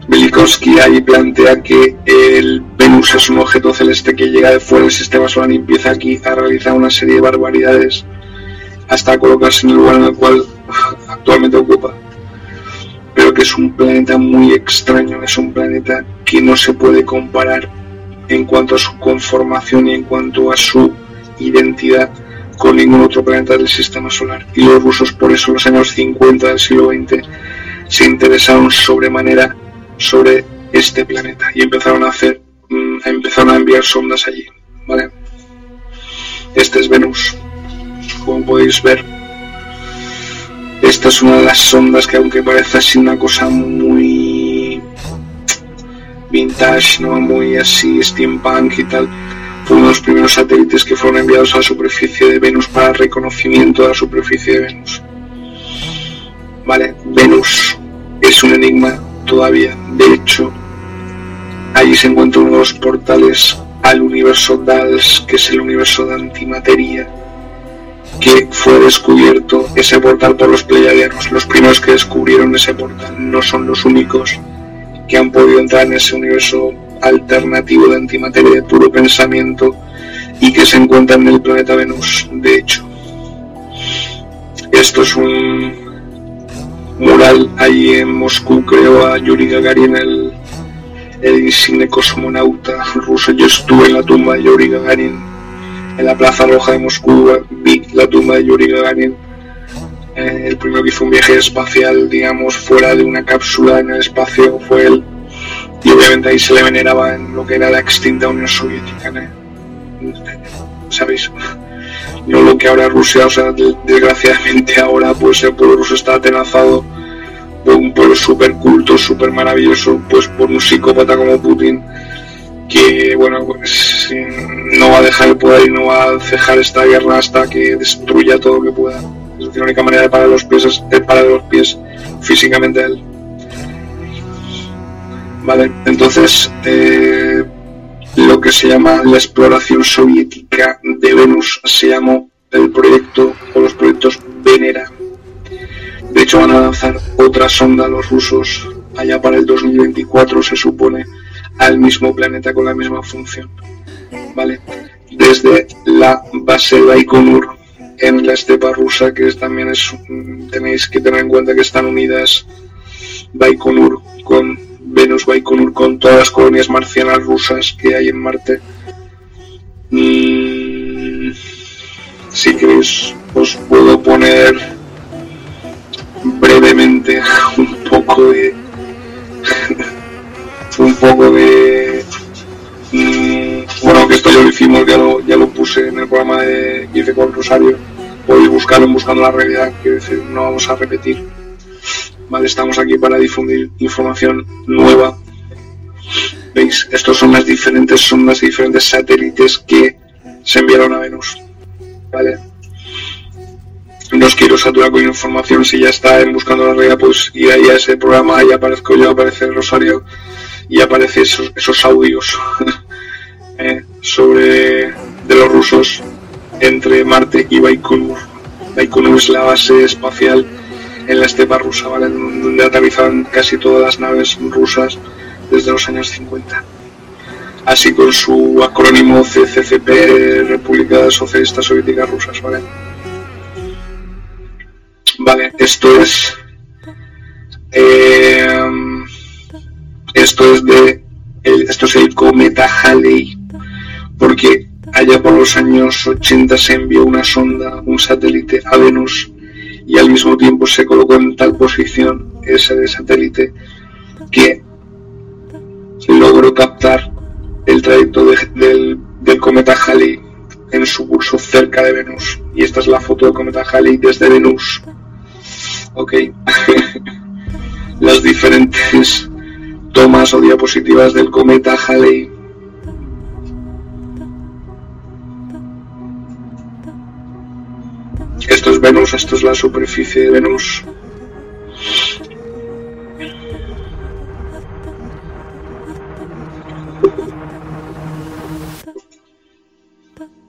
Velikovsky ahí plantea que el Venus es un objeto celeste que llega de fuera del sistema solar y empieza aquí a realizar una serie de barbaridades hasta colocarse en el lugar en el cual actualmente ocupa. Pero que es un planeta muy extraño, es un planeta que no se puede comparar en cuanto a su conformación y en cuanto a su identidad con ningún otro planeta del sistema solar. Y los rusos por eso en los años 50 del siglo XX se interesaron sobremanera sobre este planeta y empezaron a hacer, mm, empezaron a enviar sondas allí, ¿vale? Este es Venus, como podéis ver. Esta es una de las sondas que aunque parece así una cosa muy vintage, ¿no? Muy así steampunk y tal, uno de los primeros satélites que fueron enviados a la superficie de Venus para reconocimiento de la superficie de Venus. Vale, Venus es un enigma todavía. De hecho, allí se encuentra uno de los portales al universo DALS, que es el universo de antimateria, que fue descubierto ese portal por los pleiadianos. Los primeros que descubrieron ese portal no son los únicos que han podido entrar en ese universo alternativo de antimateria de puro pensamiento y que se encuentra en el planeta Venus, de hecho. Esto es un mural ahí en Moscú, creo, a Yuri Gagarin, el, el insigne cosmonauta ruso. Yo estuve en la tumba de Yuri Gagarin, en la Plaza Roja de Moscú, vi la tumba de Yuri Gagarin. Eh, el primero que hizo un viaje espacial, digamos, fuera de una cápsula en el espacio fue él. Y obviamente ahí se le veneraba en lo que era la extinta Unión Soviética. ¿no? ¿Sabéis? no lo que ahora Rusia, o sea, desgraciadamente ahora pues el pueblo ruso está atenazado por un pueblo súper culto, súper maravilloso, pues por un psicópata como Putin, que bueno, pues no va a dejar el poder y no va a cejar esta guerra hasta que destruya todo lo que pueda. Es la única manera de parar los pies es parar los pies físicamente a él. Vale, entonces eh, lo que se llama la exploración soviética de Venus se llamó el proyecto o los proyectos Venera. De hecho van a lanzar otra sonda los rusos allá para el 2024 se supone al mismo planeta con la misma función. ¿Vale? Desde la base Baikonur en la estepa rusa, que también es, tenéis que tener en cuenta que están unidas Baikonur con Venus Baikonur con todas las colonias marcianas rusas que hay en Marte. Mm, si queréis, os puedo poner brevemente <laughs> un poco de. <laughs> un poco de. Mm, bueno, que esto ya lo hicimos, ya lo, ya lo puse en el programa de hice con Rosario. Podéis buscarlo en Buscando la Realidad, quiero decir, no vamos a repetir. Vale, estamos aquí para difundir información nueva. ¿Veis? Estos son las diferentes sondas diferentes satélites que se enviaron a Venus. ¿Vale? No os quiero saturar con información. Si ya está en Buscando la Realidad, pues ir ahí a ese programa. Ahí aparezco yo, aparece el Rosario y aparece esos, esos audios <laughs> eh, sobre de los rusos entre Marte y Baikonur. Baikonur es la base espacial en la estepa rusa, ¿vale? donde aterrizan casi todas las naves rusas desde los años 50. Así con su acrónimo CCCP, República Socialista Soviética Rusas, ¿vale? Vale, esto es. Eh, esto es de. El, esto es el cometa Halley, porque allá por los años 80 se envió una sonda, un satélite a Venus y al mismo tiempo se colocó en tal posición ese satélite que logró captar el trayecto del, cometa Halley en su curso cerca de Venus. Y esta es la foto del cometa Halley desde Venus. Ok. <laughs> Las diferentes tomas o diapositivas del cometa Halley. Esto es Venus, esto es la superficie de Venus.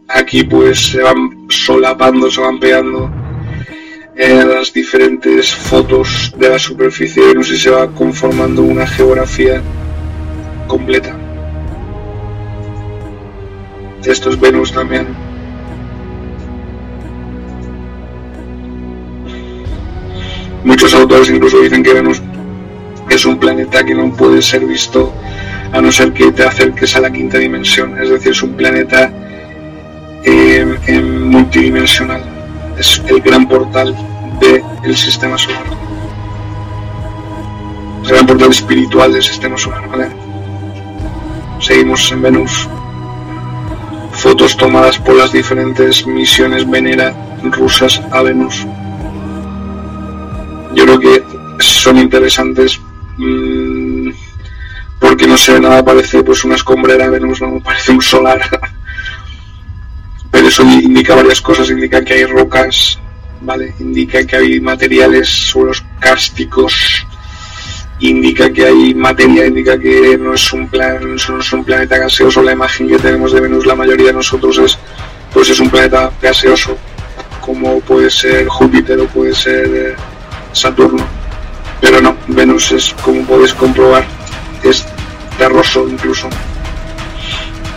Aquí pues se van solapando, se van pegando eh, las diferentes fotos de la superficie de Venus y se va conformando una geografía completa. Esto es Venus también. Autores incluso dicen que Venus es un planeta que no puede ser visto a no ser que te acerques a la quinta dimensión. Es decir, es un planeta eh, multidimensional. Es el gran portal del sistema solar. El gran portal espiritual del sistema solar. Seguimos en Venus. Fotos tomadas por las diferentes misiones Venera rusas a Venus. Creo que son interesantes mmm, porque no sé, nada parece pues una escombrera Venus, no parece un solar. <laughs> Pero eso indica varias cosas, indica que hay rocas, ¿vale? Indica que hay materiales, suelos cársticos, indica que hay materia, indica que no es un plan, no es un planeta gaseoso, la imagen que tenemos de Venus la mayoría de nosotros es pues es un planeta gaseoso, como puede ser Júpiter o puede ser eh, Saturno. Pero no, Venus es como podéis comprobar, es terroso incluso.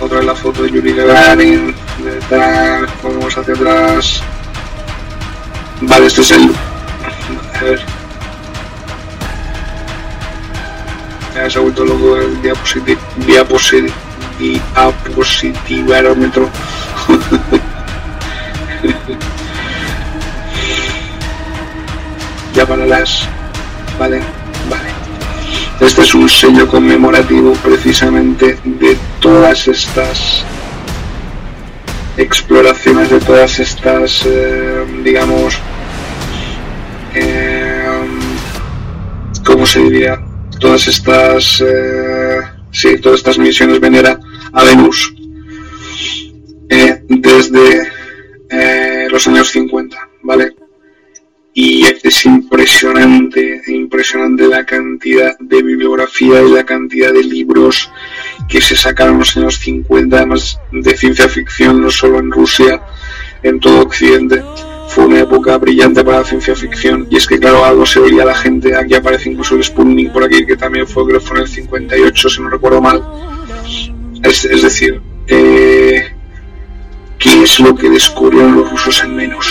Otra vez la foto de Yuri Gagarin, detrás, vamos hacia atrás. Vale, este es el. A ver. Ya se ha vuelto loco el diapositiv diapositiv diapositivarómetro. <laughs> ya para las. Vale, vale. Este es un sello conmemorativo precisamente de todas estas exploraciones, de todas estas, eh, digamos, eh, ¿cómo se diría? Todas estas, eh, sí, todas estas misiones Venera a Venus eh, desde eh, los años 50, ¿vale? Y es impresionante, impresionante la cantidad de bibliografía y la cantidad de libros que se sacaron en los años 50, además de ciencia ficción, no solo en Rusia, en todo Occidente. Fue una época brillante para la ciencia ficción y es que claro, algo se oía a la gente, aquí aparece incluso el Sputnik por aquí, que también fue, creo fue en el 58, si no recuerdo mal. Es, es decir, eh, ¿qué es lo que descubrieron los rusos en menos?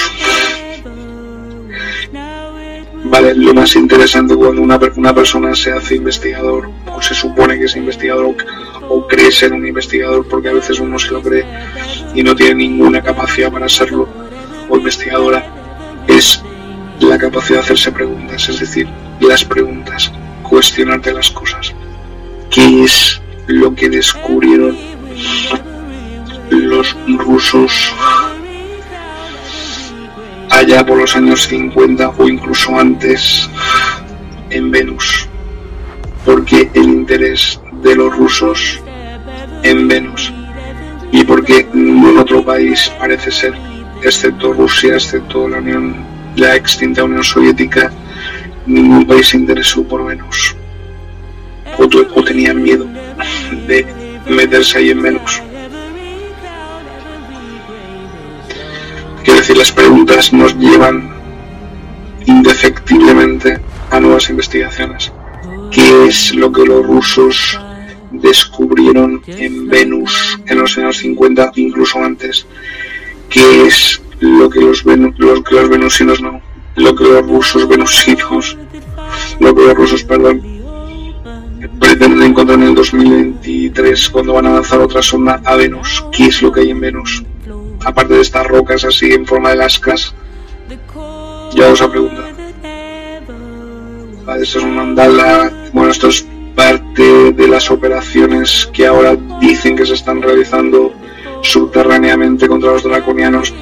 Vale, lo más interesante cuando una, persona se hace investigador, o se supone que es investigador, o, o cree ser un investigador, porque a veces uno se lo cree y no tiene ninguna capacidad para serlo, o investigadora, es la capacidad de hacerse preguntas, es decir, las preguntas, cuestionarte las cosas. ¿Qué es lo que descubrieron los rusos allá por los años 50 o incluso antes en Venus. Porque el interés de los rusos en Venus y porque ningún otro país parece ser, excepto Rusia, excepto la Unión, la extinta Unión Soviética, ningún país se interesó por Venus o, o tenían miedo de meterse ahí en Venus. Quiero decir, las preguntas nos llevan indefectiblemente a nuevas investigaciones. ¿Qué es lo que los rusos descubrieron en Venus en los años 50, incluso antes? ¿Qué es lo que los, venu lo que los venusinos no? Lo que los rusos venusinos, lo que los rusos, perdón, pretenden encontrar en el 2023 cuando van a lanzar otra sonda a Venus. ¿Qué es lo que hay en Venus? Aparte de estas rocas así en forma de lascas, yo os pregunta. Vale, esto es un mandala. Bueno, esto es parte de las operaciones que ahora dicen que se están realizando subterráneamente contra los draconianos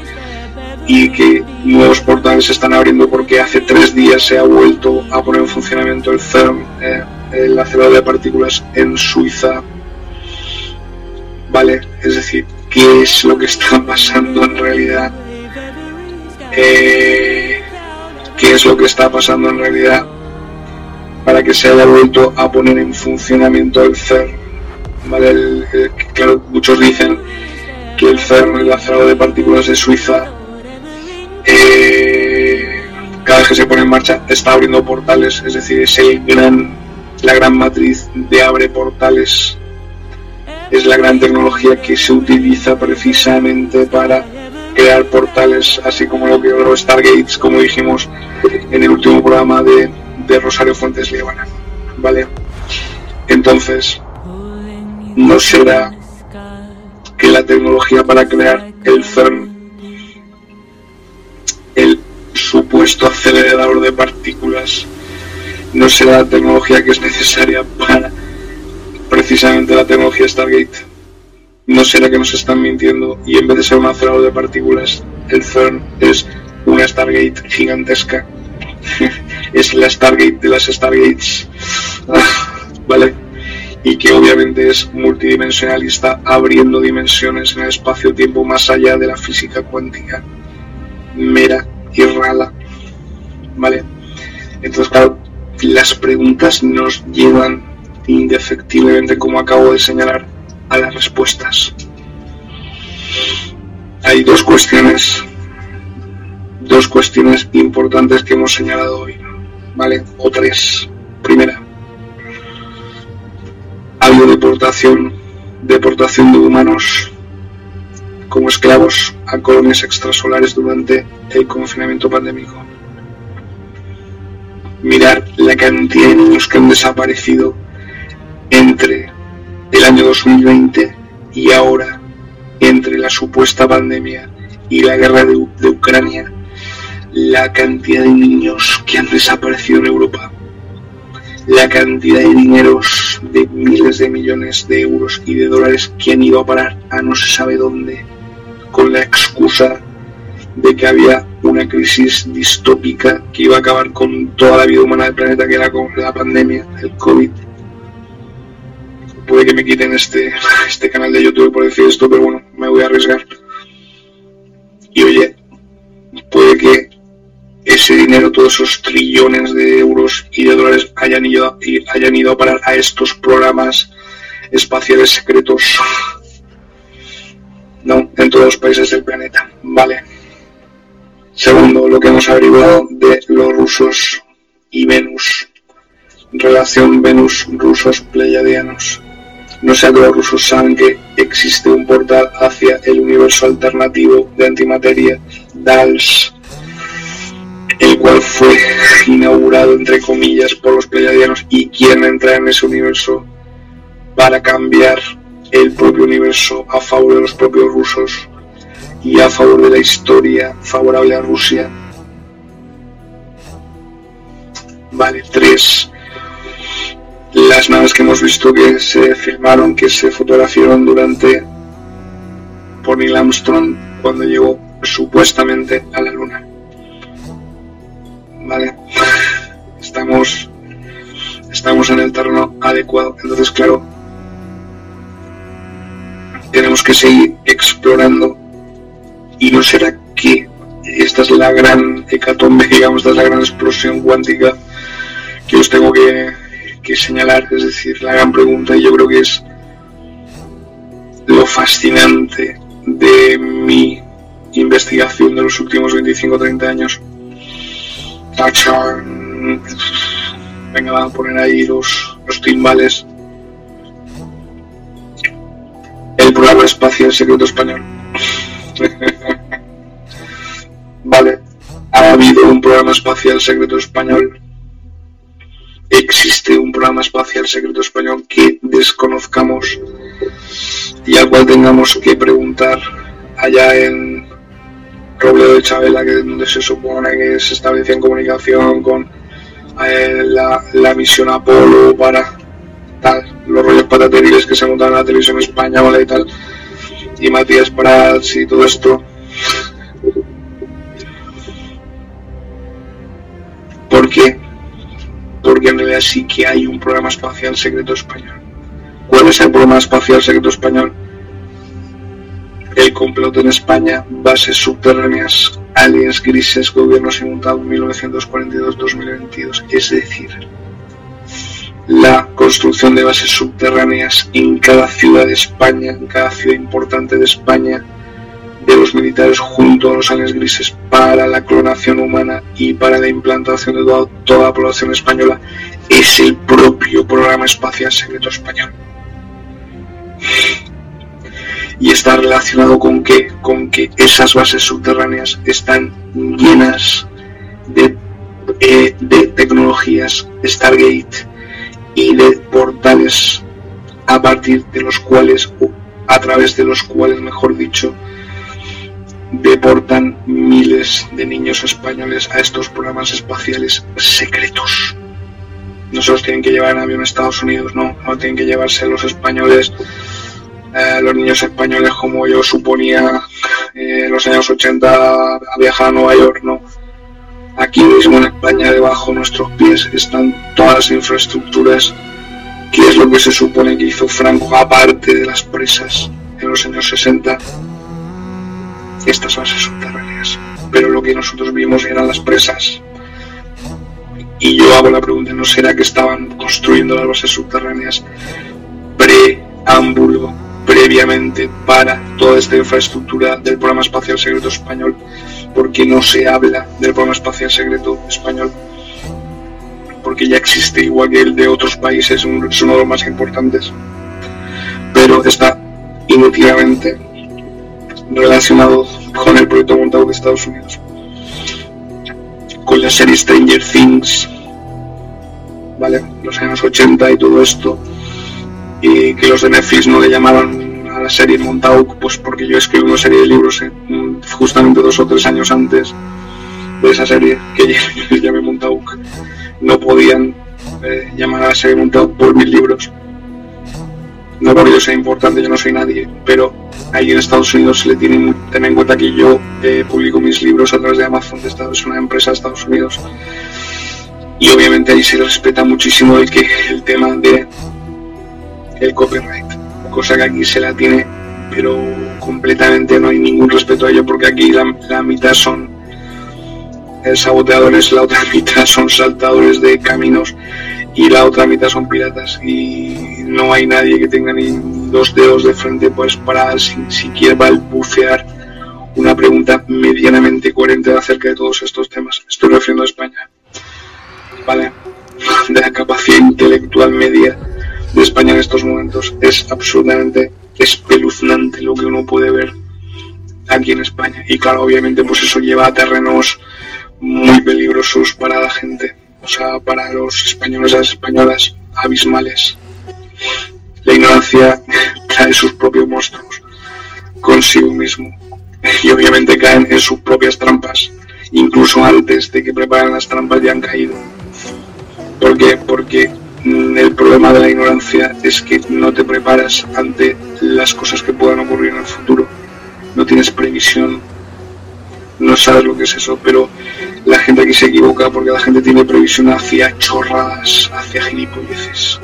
y que nuevos portales se están abriendo porque hace tres días se ha vuelto a poner en funcionamiento el CERN, eh, el acelerador de partículas en Suiza. Vale, es decir, ¿qué es lo que está pasando en realidad? Eh, ¿Qué es lo que está pasando en realidad para que se haya vuelto a poner en funcionamiento el CERN? ¿Vale? claro, muchos dicen que el CERN, el acelerador de partículas de Suiza, eh, cada vez que se pone en marcha está abriendo portales, es decir, es el gran, la gran matriz de abre portales. Es la gran tecnología que se utiliza precisamente para crear portales, así como lo que los Stargates, como dijimos en el último programa de, de Rosario Fuentes Líbana. ¿Vale? Entonces, no será que la tecnología para crear el CERN, el supuesto acelerador de partículas, no será la tecnología que es necesaria para precisamente la tecnología Stargate. No será que nos están mintiendo y en vez de ser un acelerador de partículas, el CERN es una Stargate gigantesca. <laughs> es la Stargate de las Stargates. <laughs> ¿Vale? y que obviamente es multidimensional y está abriendo dimensiones en el espacio-tiempo más allá de la física cuántica mera y rala. ¿Vale? Entonces, claro, las preguntas nos llevan indefectiblemente, como acabo de señalar, a las respuestas. Hay dos cuestiones, dos cuestiones importantes que hemos señalado hoy, ¿vale? O tres. Primera, habido deportación, deportación de humanos como esclavos a colonias extrasolares durante el confinamiento pandémico. Mirar la cantidad de niños que han desaparecido entre el año 2020 y ahora, entre la supuesta pandemia y la guerra de, Ucrania, la cantidad de niños que han desaparecido en Europa la cantidad de dineros de miles de millones de euros y de dólares que han ido a parar a no se sabe dónde, con la excusa de que había una crisis distópica que iba a acabar con toda la vida humana del planeta, que era con la pandemia, el COVID. Puede que me quiten este, este canal de YouTube por decir esto, pero bueno, me voy a arriesgar. Y oye, puede que ese dinero, todos esos trillones de euros y de dólares hayan ido, hayan ido a parar a estos programas espaciales secretos. No, en todos los países del planeta. Vale. Segundo, lo que hemos averiguado de los rusos y Venus. Relación Venus-rusos pleiadianos. No que los rusos saben que existe un portal hacia el universo alternativo de antimateria, DALS, el cual fue inaugurado entre comillas por los pleiadianos y quieren entrar en ese universo para cambiar el propio universo a favor de los propios rusos y a favor de la historia favorable a Rusia. Vale, tres. Las naves que hemos visto que se filmaron, que se fotografiaron durante por Neil Armstrong cuando llegó supuestamente a la Luna. ¿vale? Estamos, estamos en el terreno adecuado. Entonces, claro, tenemos que seguir explorando y no será que esta es la gran hecatombe, <laughs> digamos, esta es la gran explosión cuántica que os tengo que, que señalar, es decir, la gran pregunta yo creo que es lo fascinante de mi investigación de los últimos 25-30 años Venga, van a poner ahí los, los timbales. El programa espacial secreto español. <laughs> vale, ha habido un programa espacial secreto español. Programa espacial secreto español que desconozcamos y al cual tengamos que preguntar allá en Robledo de Chabela, que es donde se supone que se establecía en comunicación con eh, la, misión Apolo para tal, los rollos patateriles que se montaron en la televisión española y tal, y Matías Prats y todo esto. ¿Por qué? Sí que hay un programa espacial secreto español. ¿Cuál es el programa espacial secreto español? El complot en España, bases subterráneas, aliens grises, gobiernos inmutados 1942-2022. Es decir, la construcción de bases subterráneas en cada ciudad de España, en cada ciudad importante de España, de los militares junto a los aliens grises para la clonación humana y para la implantación de toda, la población española es el propio programa espacial secreto español. Y está relacionado con que, con que esas bases subterráneas están llenas de, eh, de tecnologías Stargate y de portales a partir de los cuales, a través de los cuales, mejor dicho, deportan miles de niños españoles a estos programas espaciales secretos. No se los tienen que llevar en avión a Estados Unidos, no, no tienen que llevarse los españoles, eh, los niños españoles como yo suponía eh, en los años 80 a viajar a Nueva York, no. Aquí mismo en España, debajo de nuestros pies, están todas las infraestructuras. ¿Qué es lo que se supone que hizo Franco aparte de las presas en los años 60? estas bases subterráneas. Pero lo que nosotros vimos eran las presas. Y yo hago la pregunta, ¿no será que estaban construyendo las bases subterráneas preámbulo, previamente, para toda esta infraestructura del programa espacial secreto español? Porque no se habla del programa espacial secreto español. Porque ya existe igual que el de otros países, es uno de los más importantes. Pero está inutilmente relacionado con el proyecto montado de Estados Unidos. Con la serie Stranger Things, ¿vale? Los años 80 y todo esto. Y que los de Netflix no le llamaban a la serie Montauk, pues porque yo escribí una serie de libros justamente dos o tres años antes de esa serie, que yo <laughs> llamé Montauk. No podían eh, llamar a la serie Montauk por mis libros no porque yo sea importante, yo no soy nadie, pero ahí en Estados Unidos se le tiene, ten en cuenta que yo eh, publico mis libros a través de Amazon, de Estados, es una empresa de Estados Unidos. Y obviamente ahí se respeta muchísimo el, que, el tema de el copyright, cosa que aquí se la tiene, pero completamente no hay ningún respeto a ello, porque aquí la, la mitad son saboteadores, la otra <laughs> mitad son saltadores de caminos y la otra mitad son piratas y no hay nadie que tenga ni dos dedos de frente pues para sin siquiera balbucear una pregunta medianamente coherente acerca de todos estos temas. Estoy refiriendo a España. Vale. De la capacidad intelectual media de España en estos momentos es absolutamente espeluznante lo que uno puede ver aquí en España. Y claro, obviamente pues eso lleva a terrenos muy peligrosos para la gente o sea, para los españoles y las españolas, abismales. La ignorancia trae sus propios monstruos consigo mismo y obviamente caen en sus propias trampas, incluso antes de que preparen las trampas ya han caído. ¿Por qué? Porque el problema de la ignorancia es que no te preparas ante las cosas que puedan ocurrir en el futuro. No tienes previsión, no sabes lo que es eso, pero la gente aquí se equivoca porque la gente tiene previsión hacia chorradas, hacia gilipolleces.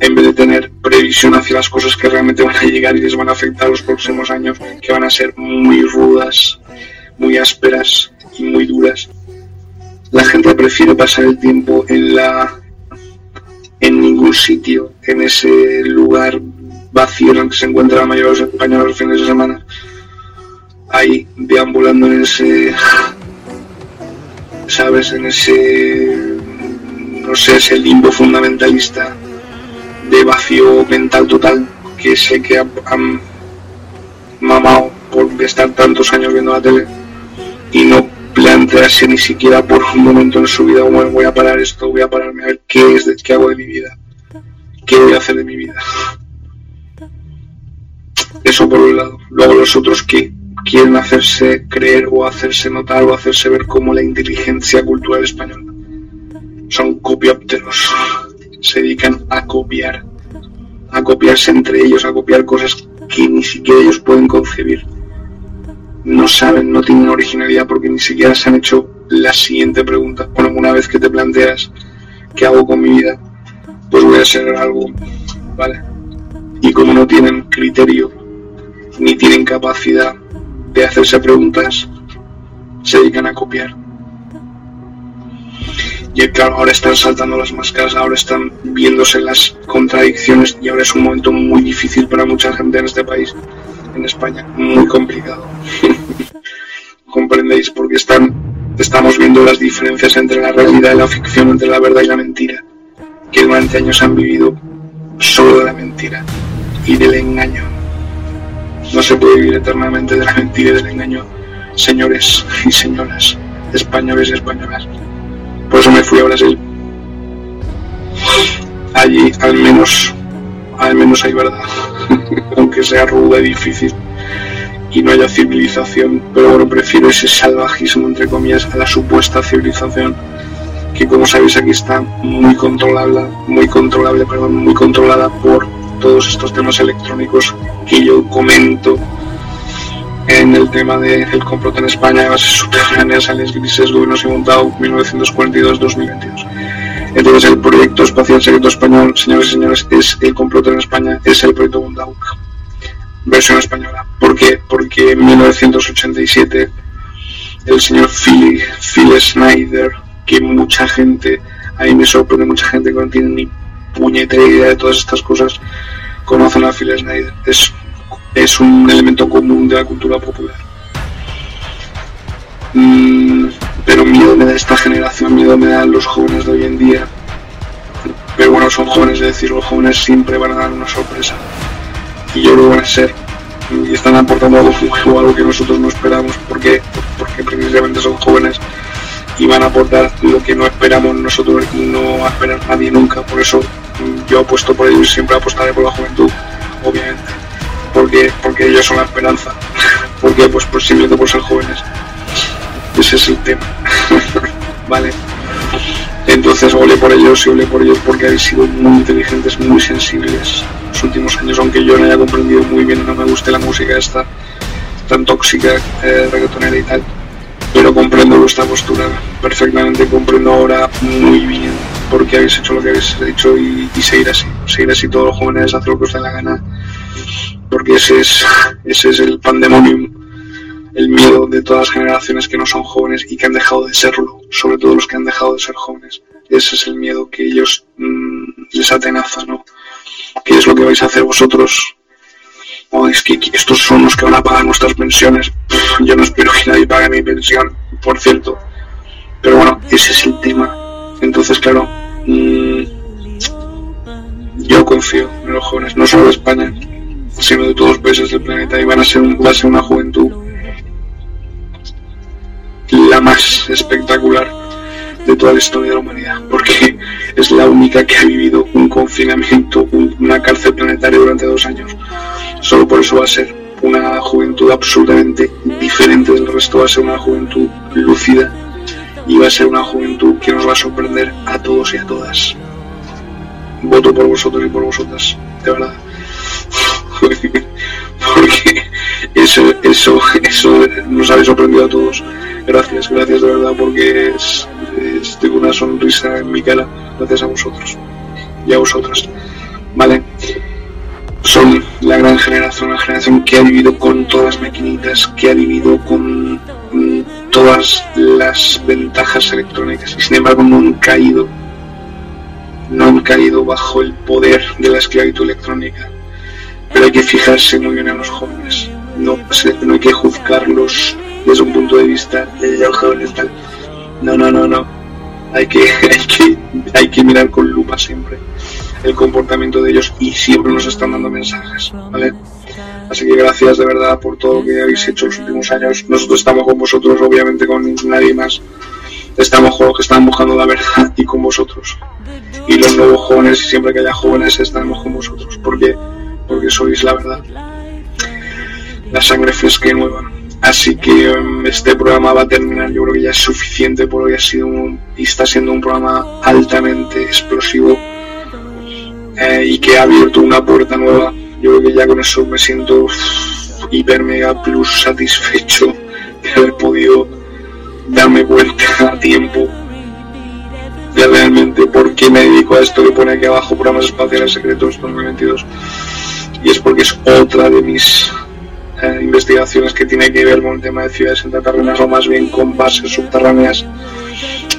En vez de tener previsión hacia las cosas que realmente van a llegar y les van a afectar los próximos años, que van a ser muy rudas, muy ásperas y muy duras. La gente prefiere pasar el tiempo en la en ningún sitio, en ese lugar vacío en el que se encuentra la mayoría de los españoles los fines de semana, ahí deambulando en ese ¿sabes? En ese, no sé, ese limbo fundamentalista de vacío mental total, que sé que han mamado por estar tantos años viendo la tele y no plantearse ni siquiera por un momento en su vida, bueno, voy a parar esto, voy a pararme a ver qué es, de, qué hago de mi vida, qué voy a hacer de mi vida. Eso por un lado. Luego los otros que quieren hacerse creer o hacerse notar o hacerse ver como la inteligencia cultural española. Son copiópteros. Se dedican a copiar. A copiarse entre ellos, a copiar cosas que ni siquiera ellos pueden concebir. No saben, no tienen originalidad porque ni siquiera se han hecho la siguiente pregunta. Bueno, una vez que te planteas qué hago con mi vida, pues voy a ser algo, ¿vale? Y como no tienen criterio ni tienen capacidad de hacerse preguntas, se dedican a copiar. Y claro, ahora están saltando las máscaras, ahora están viéndose las contradicciones y ahora es un momento muy difícil para mucha gente en este país, en España, muy complicado. <laughs> ¿Comprendéis? Porque están, estamos viendo las diferencias entre la realidad y la ficción, entre la verdad y la mentira, que durante años han vivido solo de la mentira y del engaño. No se puede vivir eternamente de la mentira y del engaño, señores y señoras, españoles y españolas. Por eso me fui a Brasil. Allí al menos, al menos hay verdad, <laughs> aunque sea ruda y difícil. Y no haya civilización, pero bueno, prefiero ese salvajismo entre comillas a la supuesta civilización. Que como sabéis aquí está muy controlable, muy controlable, perdón, muy controlada por todos estos temas electrónicos que yo comento en el tema del complot en España, bases subterráneas, aliens grises, gobiernos montado 1942-2022. Entonces el proyecto espacial secreto español, señores y señores, es el complot en España, es el proyecto Bundauk, versión española. ¿Por qué? Porque en 1987 el señor Phil, Phil Snyder, que mucha gente, ahí me sorprende mucha gente que no tiene ni puñetera idea de todas estas cosas, conocen a Phil Snyder. Es es un elemento común de la cultura popular. Mm, pero miedo me da esta generación, miedo me dan los jóvenes de hoy en día. Pero bueno, son jóvenes, es decir, los jóvenes siempre van a dar una sorpresa. Y yo lo van a ser. Y están aportando algo nuevo, algo que nosotros no esperamos. ¿Por qué? Porque precisamente son jóvenes y van a aportar lo que no esperamos nosotros y no esperar nadie nunca. Por eso mm, yo apuesto por ellos y siempre apostaré por la juventud, obviamente porque, porque ellos son la esperanza. <laughs> ¿Por qué? Pues, pues simplemente por ser jóvenes. Ese es el tema. <laughs> vale. Entonces ole por ellos y ole por ellos porque habéis sido muy inteligentes, muy sensibles los últimos años, aunque yo no haya comprendido muy bien, no me guste la música esta tan tóxica, eh, y tal. Pero comprendo vuestra postura perfectamente, comprendo ahora muy bien por qué habéis hecho lo que habéis hecho y, y seguir así. Seguir así todos los jóvenes, hacer lo que os dé la gana porque ese es, ese es el pandemonium, el miedo de todas las generaciones que no son jóvenes y que han dejado de serlo, sobre todo los que han dejado de ser jóvenes. Ese es el miedo que ellos mmm, les atenaza, ¿no? ¿Qué es lo que vais a hacer vosotros? O es que estos son los que van a pagar nuestras pensiones. yo no espero que nadie pague mi pensión, por cierto. Pero bueno, ese es el tema. Entonces, claro, mmm, yo confío en los jóvenes, no solo de España, sino de todos los países del planeta y van a ser, va a ser una juventud la más espectacular de toda la historia de la humanidad, porque es la única que ha vivido un confinamiento, una cárcel planetaria durante dos años. Solo por eso va a ser una juventud absolutamente diferente del resto, va a ser una juventud lúcida y va a ser una juventud que nos va a sorprender a todos y a todas. Voto por vosotros y por vosotras, de verdad. <laughs> porque eso, eso, eso nos habéis sorprendido a todos. Gracias, gracias de verdad, porque es, tengo una sonrisa en mi cara, gracias a vosotros y a vosotras. ¿Vale? Son la gran generación, la generación que ha vivido con todas las maquinitas, que ha vivido con todas las ventajas electrónicas y sin embargo no han caído, no han caído bajo el poder de la esclavitud electrónica pero hay que fijarse muy bien en los jóvenes. No hay que juzgarlos desde un punto de vista de los jóvenes tal. No, no, no, no. Hay que, <laughs> hay que, hay que mirar con lupa siempre el comportamiento de ellos y siempre nos están dando mensajes, ¿vale? Así que gracias de verdad por todo lo que habéis hecho los últimos años. Nosotros estamos con vosotros, obviamente con nadie más. Estamos con los que están buscando la verdad y con vosotros. Y los nuevos jóvenes, siempre que haya jóvenes, estaremos con vosotros. Porque porque sois la verdad. La sangre fresca y nueva. Así que um, este programa va a terminar, yo creo que ya es suficiente por hoy. Ha sido un, y está siendo un programa altamente explosivo. Eh, y que ha abierto una puerta nueva. Yo creo que ya con eso me siento hiper mega plus satisfecho de haber podido darme vuelta a tiempo. De realmente por qué me dedico a esto que pone aquí abajo programas espaciales secretos 2022 y es porque es otra de mis eh, investigaciones que tiene que ver con el tema de ciudades intraterrenas o más bien con bases subterráneas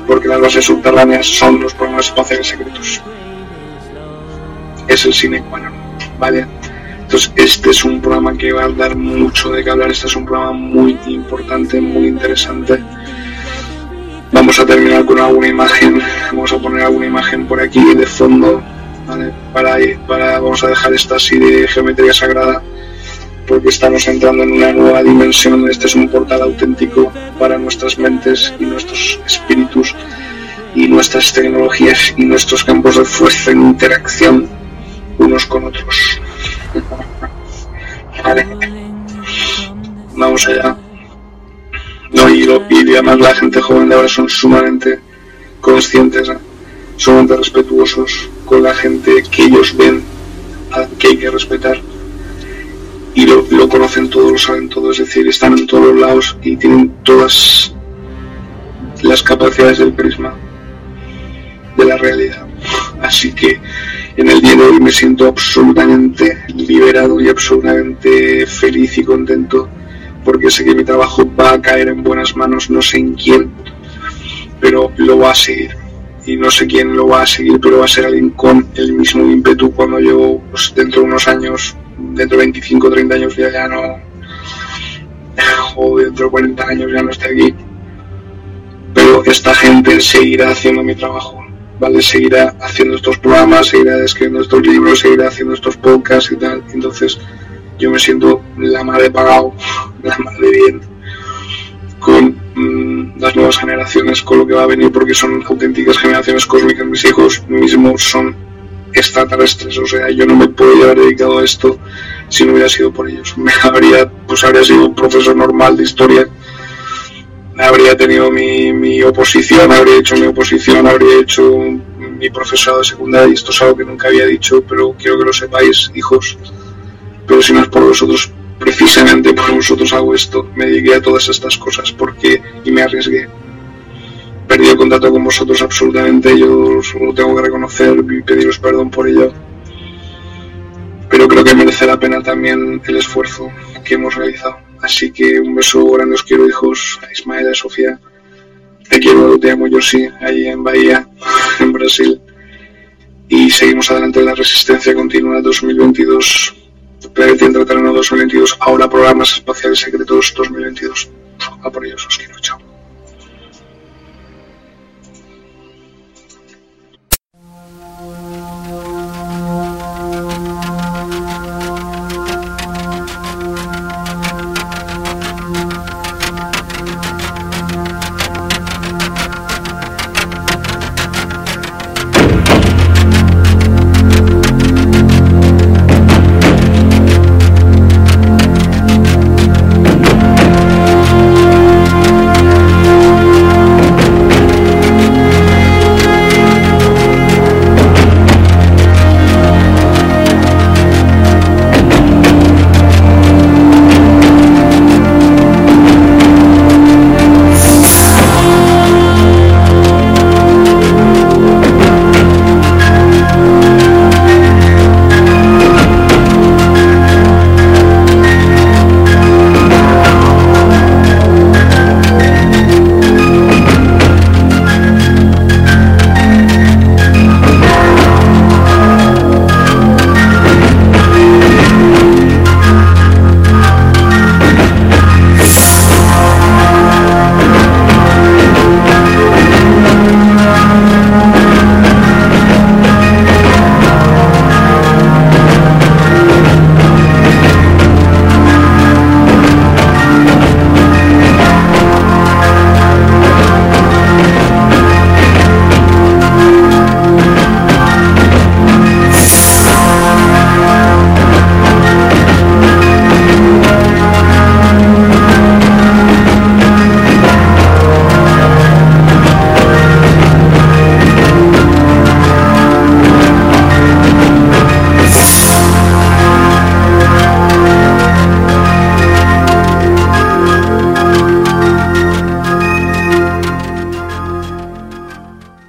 porque las bases subterráneas son los programas espaciales secretos. Es el cine bueno vale entonces este es un programa que va a dar mucho de qué hablar este es un programa muy importante muy interesante. Vamos a terminar con alguna imagen, vamos a poner alguna imagen por aquí de fondo, para, para, vamos a dejar esta así de geometría sagrada, porque estamos entrando en una nueva dimensión, este es un portal auténtico para nuestras mentes y nuestros espíritus y nuestras tecnologías y nuestros campos de fuerza en interacción unos con otros. <laughs> vale. Vamos allá. No, y, además la gente joven de ahora son sumamente conscientes, sumamente respetuosos con la gente que ellos ven que hay que respetar y lo, conocen todo, lo saben todo, es decir, están en todos los lados y tienen todas las capacidades del prisma de la realidad. Así que en el día de hoy me siento absolutamente liberado y absolutamente feliz y contento porque sé que mi trabajo va a caer en buenas manos, no sé en quién, pero lo va a seguir. Y no sé quién lo va a seguir, pero va a ser alguien con el mismo ímpetu cuando yo, pues, dentro de unos años, dentro de 25 30 años ya, ya no, o dentro de 40 años ya no esté aquí. Pero esta gente seguirá haciendo mi trabajo, ¿vale? Seguirá haciendo estos programas, seguirá escribiendo estos libros, seguirá haciendo estos podcasts y tal. Entonces, yo me siento la madre pagado, <laughs> la madre bien con mm, las nuevas generaciones, con lo que va a venir, porque son auténticas generaciones cósmicas. Mis hijos mismos son extraterrestres, o sea, yo no me puedo haber dedicado a esto si no hubiera sido por ellos. Me habría, pues habría sido un profesor normal de historia, habría tenido mi, mi oposición, habría hecho mi oposición, habría hecho mi profesorado de secundaria, y esto es algo que nunca había dicho, pero quiero que lo sepáis, hijos pero si no es por vosotros, precisamente por vosotros hago esto, me dediqué a todas estas cosas porque y me arriesgué. Perdí el contacto con vosotros absolutamente, yo lo tengo que reconocer y pediros perdón por ello. Pero creo que merece la pena también el esfuerzo que hemos realizado. Así que un beso grande os quiero, hijos, a Ismael, a Sofía. Te quiero, te amo yo sí, ahí en Bahía, <laughs> en Brasil. Y seguimos adelante en la resistencia continua 2022 Planeta Intraterreno 2022, ahora programas espaciales secretos 2022. A por ellos os quiero, chao.